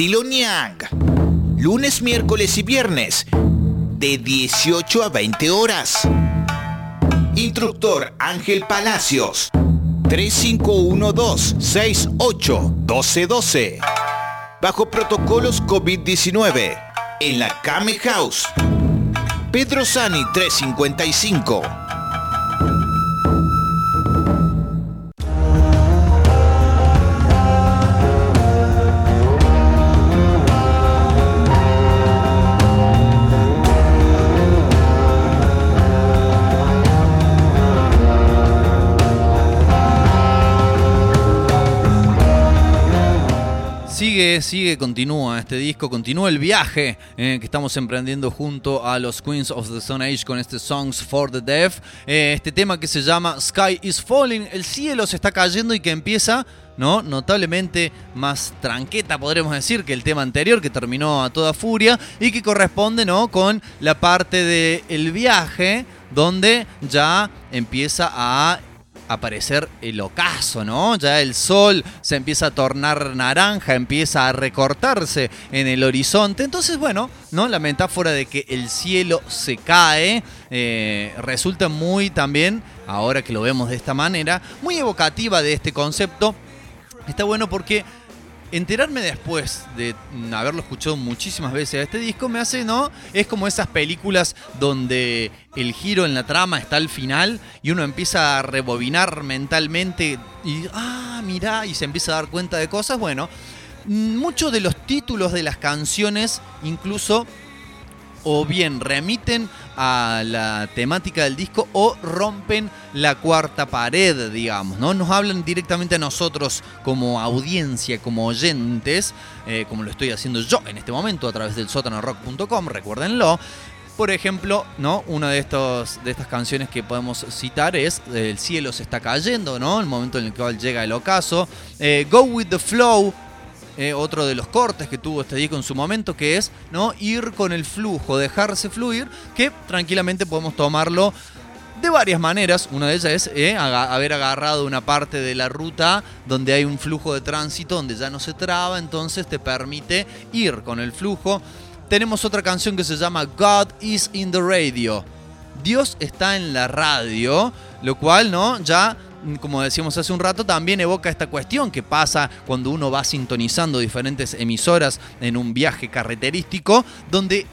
Estilo Nyang. Lunes, miércoles y viernes. De 18 a 20 horas. Instructor Ángel Palacios. 3512-681212. Bajo protocolos COVID-19. En la Kame House. Pedro Sani 355. Sigue, sigue, continúa este disco, continúa el viaje eh, que estamos emprendiendo junto a los Queens of the Stone Age con este Songs for the Deaf. Eh, este tema que se llama Sky is Falling, el cielo se está cayendo y que empieza, ¿no? Notablemente más tranqueta, podremos decir, que el tema anterior que terminó a toda furia y que corresponde, ¿no? Con la parte del viaje donde ya empieza a aparecer el ocaso, ¿no? Ya el sol se empieza a tornar naranja, empieza a recortarse en el horizonte. Entonces, bueno, ¿no? La metáfora de que el cielo se cae eh, resulta muy también, ahora que lo vemos de esta manera, muy evocativa de este concepto. Está bueno porque enterarme después de haberlo escuchado muchísimas veces a este disco me hace, ¿no? Es como esas películas donde el giro en la trama está al final y uno empieza a rebobinar mentalmente y, ah, mirá, y se empieza a dar cuenta de cosas. Bueno, muchos de los títulos de las canciones incluso o bien remiten a la temática del disco o rompen la cuarta pared, digamos, ¿no? Nos hablan directamente a nosotros como audiencia, como oyentes, eh, como lo estoy haciendo yo en este momento a través del sotanorock.com, recuérdenlo. Por ejemplo, ¿no? Una de, estos, de estas canciones que podemos citar es El cielo se está cayendo, ¿no? El momento en el cual llega el ocaso. Eh, Go with the flow, eh, otro de los cortes que tuvo este disco en su momento, que es ¿no? ir con el flujo, dejarse fluir, que tranquilamente podemos tomarlo de varias maneras. Una de ellas es eh, haber agarrado una parte de la ruta donde hay un flujo de tránsito, donde ya no se traba, entonces te permite ir con el flujo. Tenemos otra canción que se llama God is in the Radio. Dios está en la radio, lo cual, ¿no? Ya como decíamos hace un rato, también evoca esta cuestión que pasa cuando uno va sintonizando diferentes emisoras en un viaje carreterístico, donde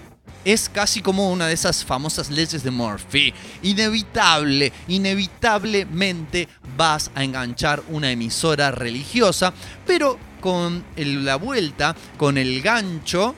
es casi como una de esas famosas leyes de Murphy. Inevitable, inevitablemente vas a enganchar una emisora religiosa, pero con la vuelta, con el gancho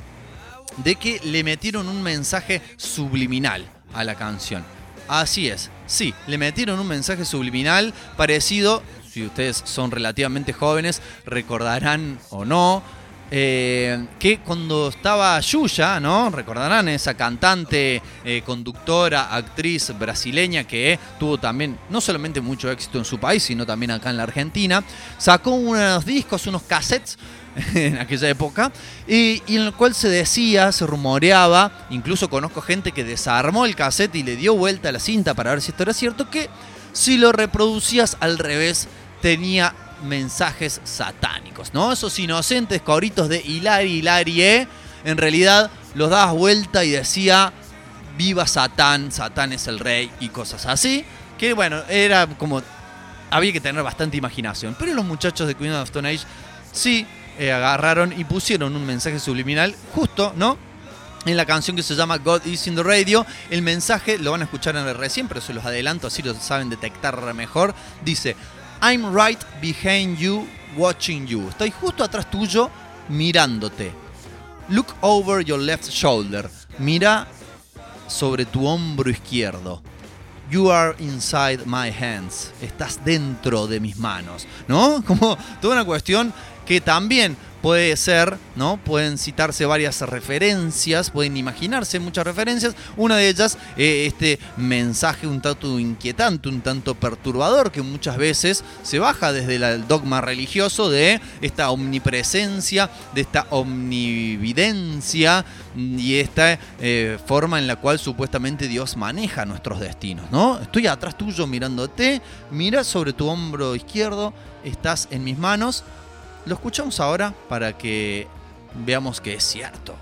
de que le metieron un mensaje subliminal a la canción. Así es, sí, le metieron un mensaje subliminal parecido, si ustedes son relativamente jóvenes, recordarán o no, eh, que cuando estaba Yuya, ¿no? Recordarán esa cantante, eh, conductora, actriz brasileña que tuvo también no solamente mucho éxito en su país, sino también acá en la Argentina, sacó unos discos, unos cassettes en aquella época, y, en el cual se decía, se rumoreaba, incluso conozco gente que desarmó el cassette y le dio vuelta a la cinta para ver si esto era cierto, que si lo reproducías al revés tenía mensajes satánicos, ¿no? Esos inocentes coritos de Hilari, Hilarie, en realidad los dabas vuelta y decía, viva Satán, Satán es el rey y cosas así, que bueno, era como, había que tener bastante imaginación, pero los muchachos de Queen of Stone Age sí eh, agarraron y pusieron un mensaje subliminal justo, ¿no? En la canción que se llama God is in the Radio, el mensaje, lo van a escuchar en el recién, pero se los adelanto, así lo saben detectar mejor. Dice, I'm right behind you, watching you. Estoy justo atrás tuyo, mirándote. Look over your left shoulder. Mira sobre tu hombro izquierdo. You are inside my hands. Estás dentro de mis manos. ¿No? Como toda una cuestión que también puede ser, ¿no? Pueden citarse varias referencias, pueden imaginarse muchas referencias. Una de ellas, eh, este mensaje un tanto inquietante, un tanto perturbador, que muchas veces se baja desde el dogma religioso de esta omnipresencia, de esta omnividencia y esta eh, forma en la cual supuestamente Dios maneja nuestros destinos, ¿no? Estoy atrás tuyo mirándote, mira sobre tu hombro izquierdo, estás en mis manos. Lo escuchamos ahora para que veamos que es cierto.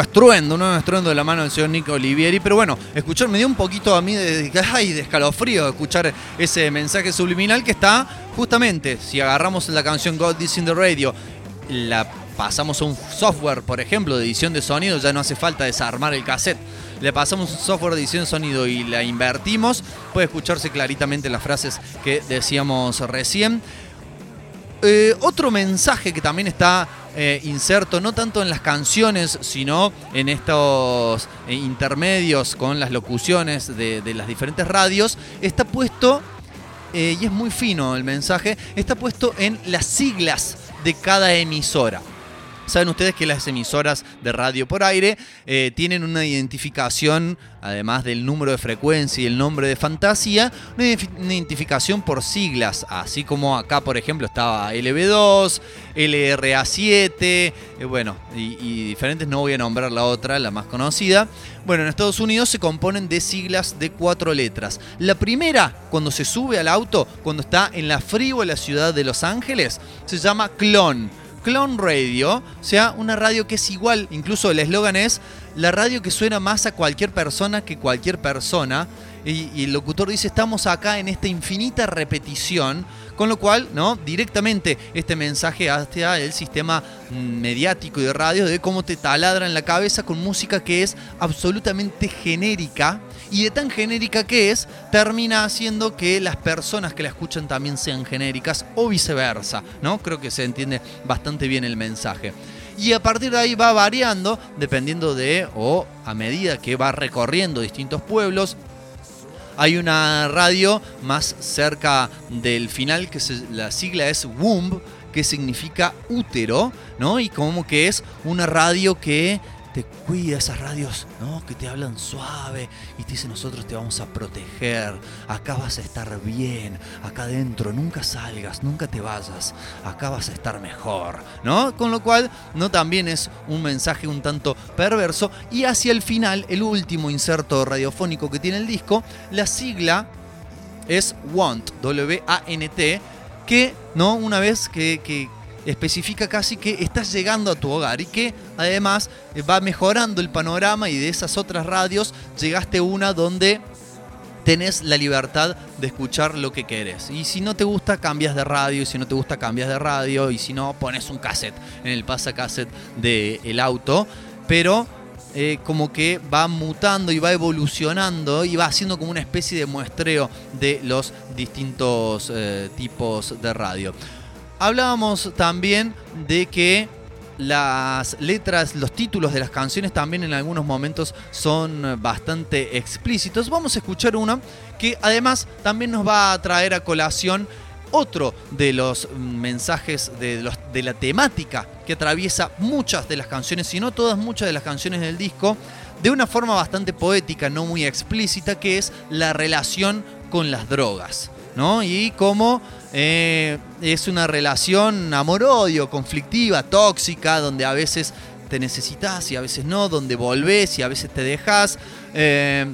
Estruendo, un nuevo estruendo de la mano del señor Nico Olivieri. Pero bueno, escuchar me dio un poquito a mí de, de- ay, de escalofrío escuchar ese mensaje subliminal que está justamente, si agarramos la canción God Is in the Radio, la pasamos a un software, por ejemplo, de edición de sonido, ya no hace falta desarmar el cassette. Le pasamos un software de edición de sonido y la invertimos, puede escucharse claritamente las frases que decíamos recién. Eh, otro mensaje que también está eh, inserto, no tanto en las canciones, sino en estos eh, intermedios con las locuciones de, las diferentes radios, está puesto, eh, y es muy fino el mensaje, está puesto en las siglas de cada emisora. Saben ustedes que las emisoras de radio por aire eh, tienen una identificación, además del número de frecuencia y el nombre de fantasía, una identif- una identificación por siglas, así como acá, por ejemplo, estaba LB2, LRA7, eh, bueno, y, y diferentes, no voy a nombrar la otra, la más conocida. Bueno, en Estados Unidos se componen de siglas de cuatro letras. La primera, cuando se sube al auto, cuando está en la frívola ciudad de Los Ángeles, se llama Clon. Clone Radio, o sea, una radio que es igual, incluso el eslogan es la radio que suena más a cualquier persona que cualquier persona. Y, el locutor dice, estamos acá en esta infinita repetición, con lo cual, ¿no? Directamente este mensaje hacia el sistema mediático y de radio de cómo te taladra en la cabeza con música que es absolutamente genérica. Y de tan genérica que es, termina haciendo que las personas que la escuchan también sean genéricas o viceversa, ¿no? Creo que se entiende bastante bien el mensaje. Y a partir de ahí va variando, dependiendo de, o a medida que va recorriendo distintos pueblos, hay una radio más cerca del final que se- la sigla es WOMB, que significa útero, ¿no? Y como que es una radio que te cuida, esas radios, ¿no? Que te hablan suave y te dicen nosotros te vamos a proteger, acá vas a estar bien, acá adentro, nunca salgas, nunca te vayas, acá vas a estar mejor, ¿no? Con lo cual, no también es un mensaje un tanto perverso y hacia el final, el último inserto radiofónico que tiene el disco, la sigla es WANT, W-A-N-T, que, ¿no? Una vez que, que especifica casi que estás llegando a tu hogar y que además va mejorando el panorama y de esas otras radios llegaste una donde tenés la libertad de escuchar lo que querés. Y si no te gusta, cambias de radio. Y si no te gusta, cambias de radio. Y si no, pones un cassette en el pasacassette del auto. Pero eh, como que va mutando y va evolucionando y va haciendo como una especie de muestreo de los distintos eh, tipos de radio. Hablábamos también de que las letras, los títulos de las canciones también en algunos momentos son bastante explícitos. Vamos a escuchar uno que además también nos va a traer a colación otro de los mensajes de, los- de la temática que atraviesa muchas de las canciones, si no todas, muchas de las canciones del disco, de una forma bastante poética, no muy explícita, que es la relación con las drogas. ¿No? Y cómo eh, es una relación amor-odio, conflictiva, tóxica, donde a veces te necesitas y a veces no, donde volvés y a veces te dejas. Eh,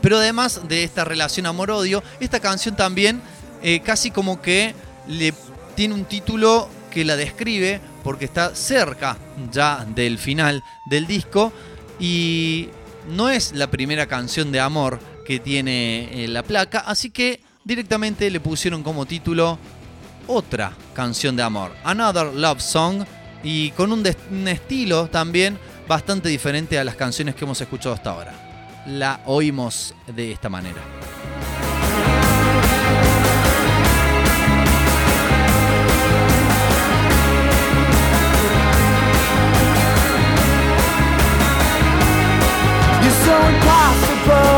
pero además de esta relación amor-odio, esta canción también eh, casi como que le tiene un título que la describe porque está cerca ya del final del disco y no es la primera canción de amor que tiene la placa, así que directamente le pusieron como título otra canción de amor, Another Love Song, y con un, estilo también bastante diferente a las canciones que hemos escuchado hasta ahora. La oímos de esta manera. so impossible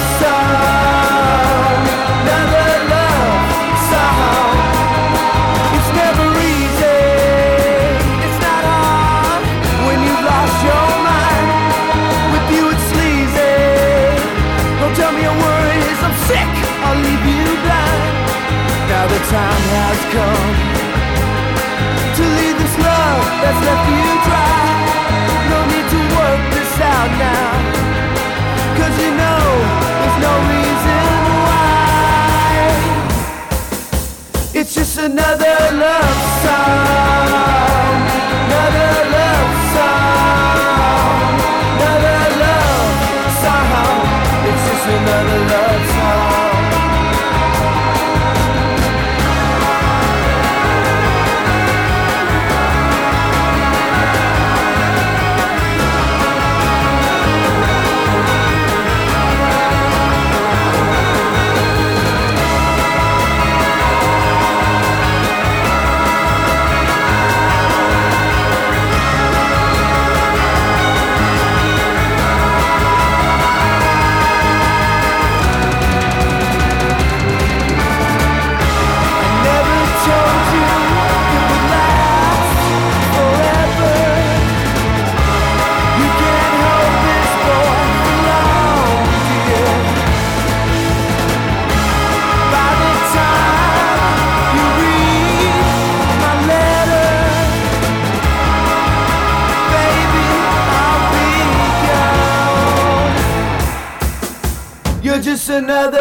another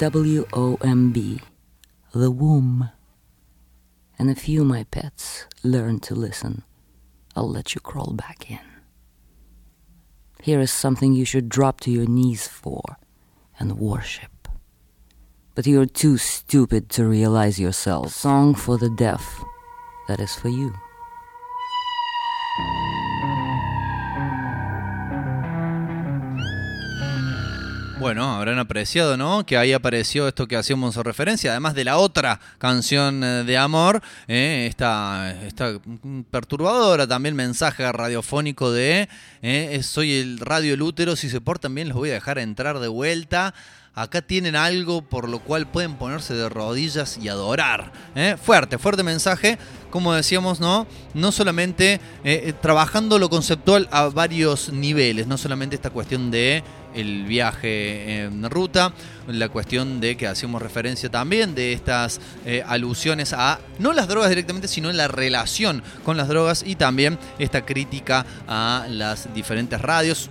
This is WOMB, the womb. And if you, my pets, learn to listen, I'll let you crawl back in. Here is something you should drop to your knees for and worship. But you're too stupid to realize yourself. Song for the deaf, that is for you. Bueno, habrán apreciado, ¿no? Que ahí apareció esto que hacíamos referencia, además de la otra canción eh, de amor, eh, esta, esta perturbadora también mensaje radiofónico de eh, soy el radio el útero, si se portan bien los voy a dejar entrar de vuelta. Acá tienen algo por lo cual pueden ponerse de rodillas y adorar. ¿eh? Fuerte, fuerte mensaje. Como decíamos, ¿no? No solamente eh, eh, trabajando lo conceptual a varios niveles, no solamente esta cuestión de el viaje en ruta, la cuestión de que hacíamos referencia también de estas alusiones a no las drogas directamente, sino la relación con las drogas y también esta crítica a las diferentes radios,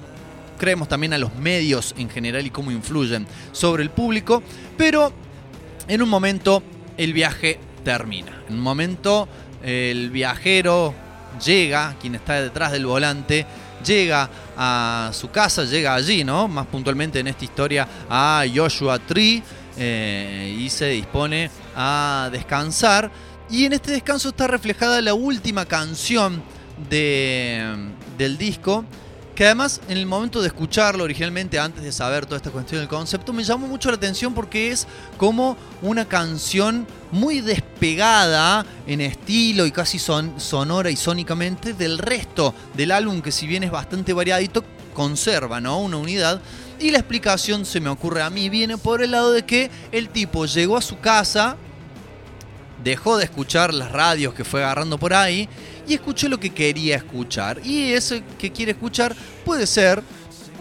creemos también a los medios en general y cómo influyen sobre el público, pero en un momento el viaje termina. En un momento el viajero llega, quien está detrás del volante, llega a su casa, llega allí, ¿no? Más puntualmente en esta historia a Joshua Tree eh, y se dispone a descansar. Y en este descanso está reflejada la última canción de, del disco que además en el momento de escucharlo originalmente, antes de saber toda esta cuestión del concepto, me llamó mucho la atención porque es como una canción muy despegada en estilo y casi son, sonora y sónicamente del resto del álbum, que si bien es bastante variadito, conserva ¿no? una unidad. Y la explicación se me ocurre a mí, viene por el lado de que el tipo llegó a su casa, dejó de escuchar las radios que fue agarrando por ahí y escuchó lo que quería escuchar. Y ese que quiere escuchar puede ser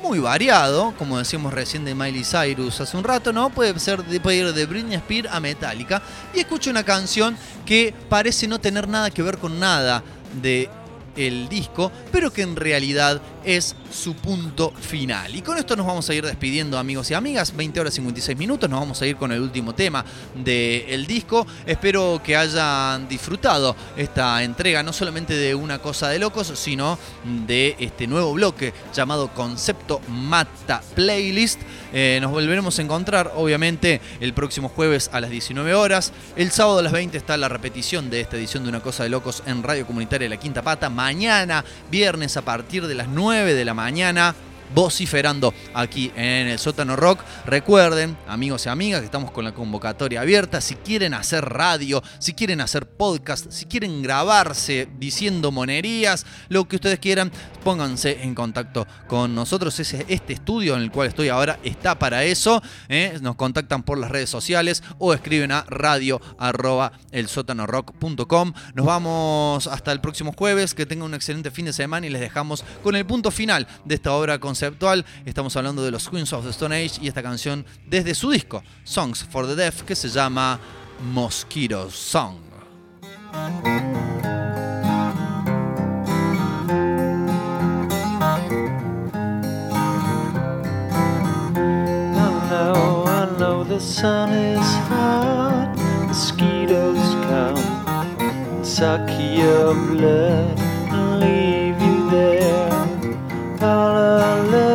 muy variado, como decíamos recién de Miley Cyrus hace un rato, ¿no? Puede ser de, puede ir de Britney Spears a Metallica y escucha una canción que parece no tener nada que ver con nada de el disco, pero que en realidad es su punto final. Y con esto nos vamos a ir despidiendo amigos y amigas, 20 horas 56 minutos, nos vamos a ir con el último tema del disco. Espero que hayan disfrutado esta entrega, no solamente de una cosa de locos, sino de este nuevo bloque llamado Concepto Mata Playlist. Eh, nos volveremos a encontrar, obviamente, el próximo jueves a las 19 horas. El sábado a las 20 está la repetición de esta edición de Una Cosa de Locos en Radio Comunitaria La Quinta Pata. Mañana, viernes, a partir de las 9 de la mañana vociferando aquí en el sótano rock. Recuerden, amigos y amigas, que estamos con la convocatoria abierta. Si quieren hacer radio, si quieren hacer podcast, si quieren grabarse diciendo monerías, lo que ustedes quieran, pónganse en contacto con nosotros. Este estudio en el cual estoy ahora está para eso. ¿eh? Nos contactan por las redes sociales o escriben a radio arroba elsótanorock.com. Nos vamos hasta el próximo jueves. Que tengan un excelente fin de semana y les dejamos con el punto final de esta obra Estamos hablando de los Queens of the Stone Age y esta canción desde su disco Songs for the Deaf que se llama Mosquito Song. The sun is hot. Mosquitoes come Hallelujah.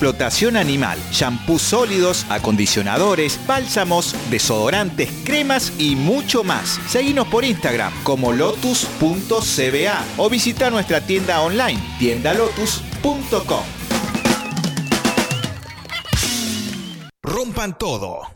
explotación animal, shampoos sólidos, acondicionadores, bálsamos, desodorantes, cremas y mucho más. Seguinos por Instagram como lotus.cba o visita nuestra tienda online tiendalotus.com. Rompan todo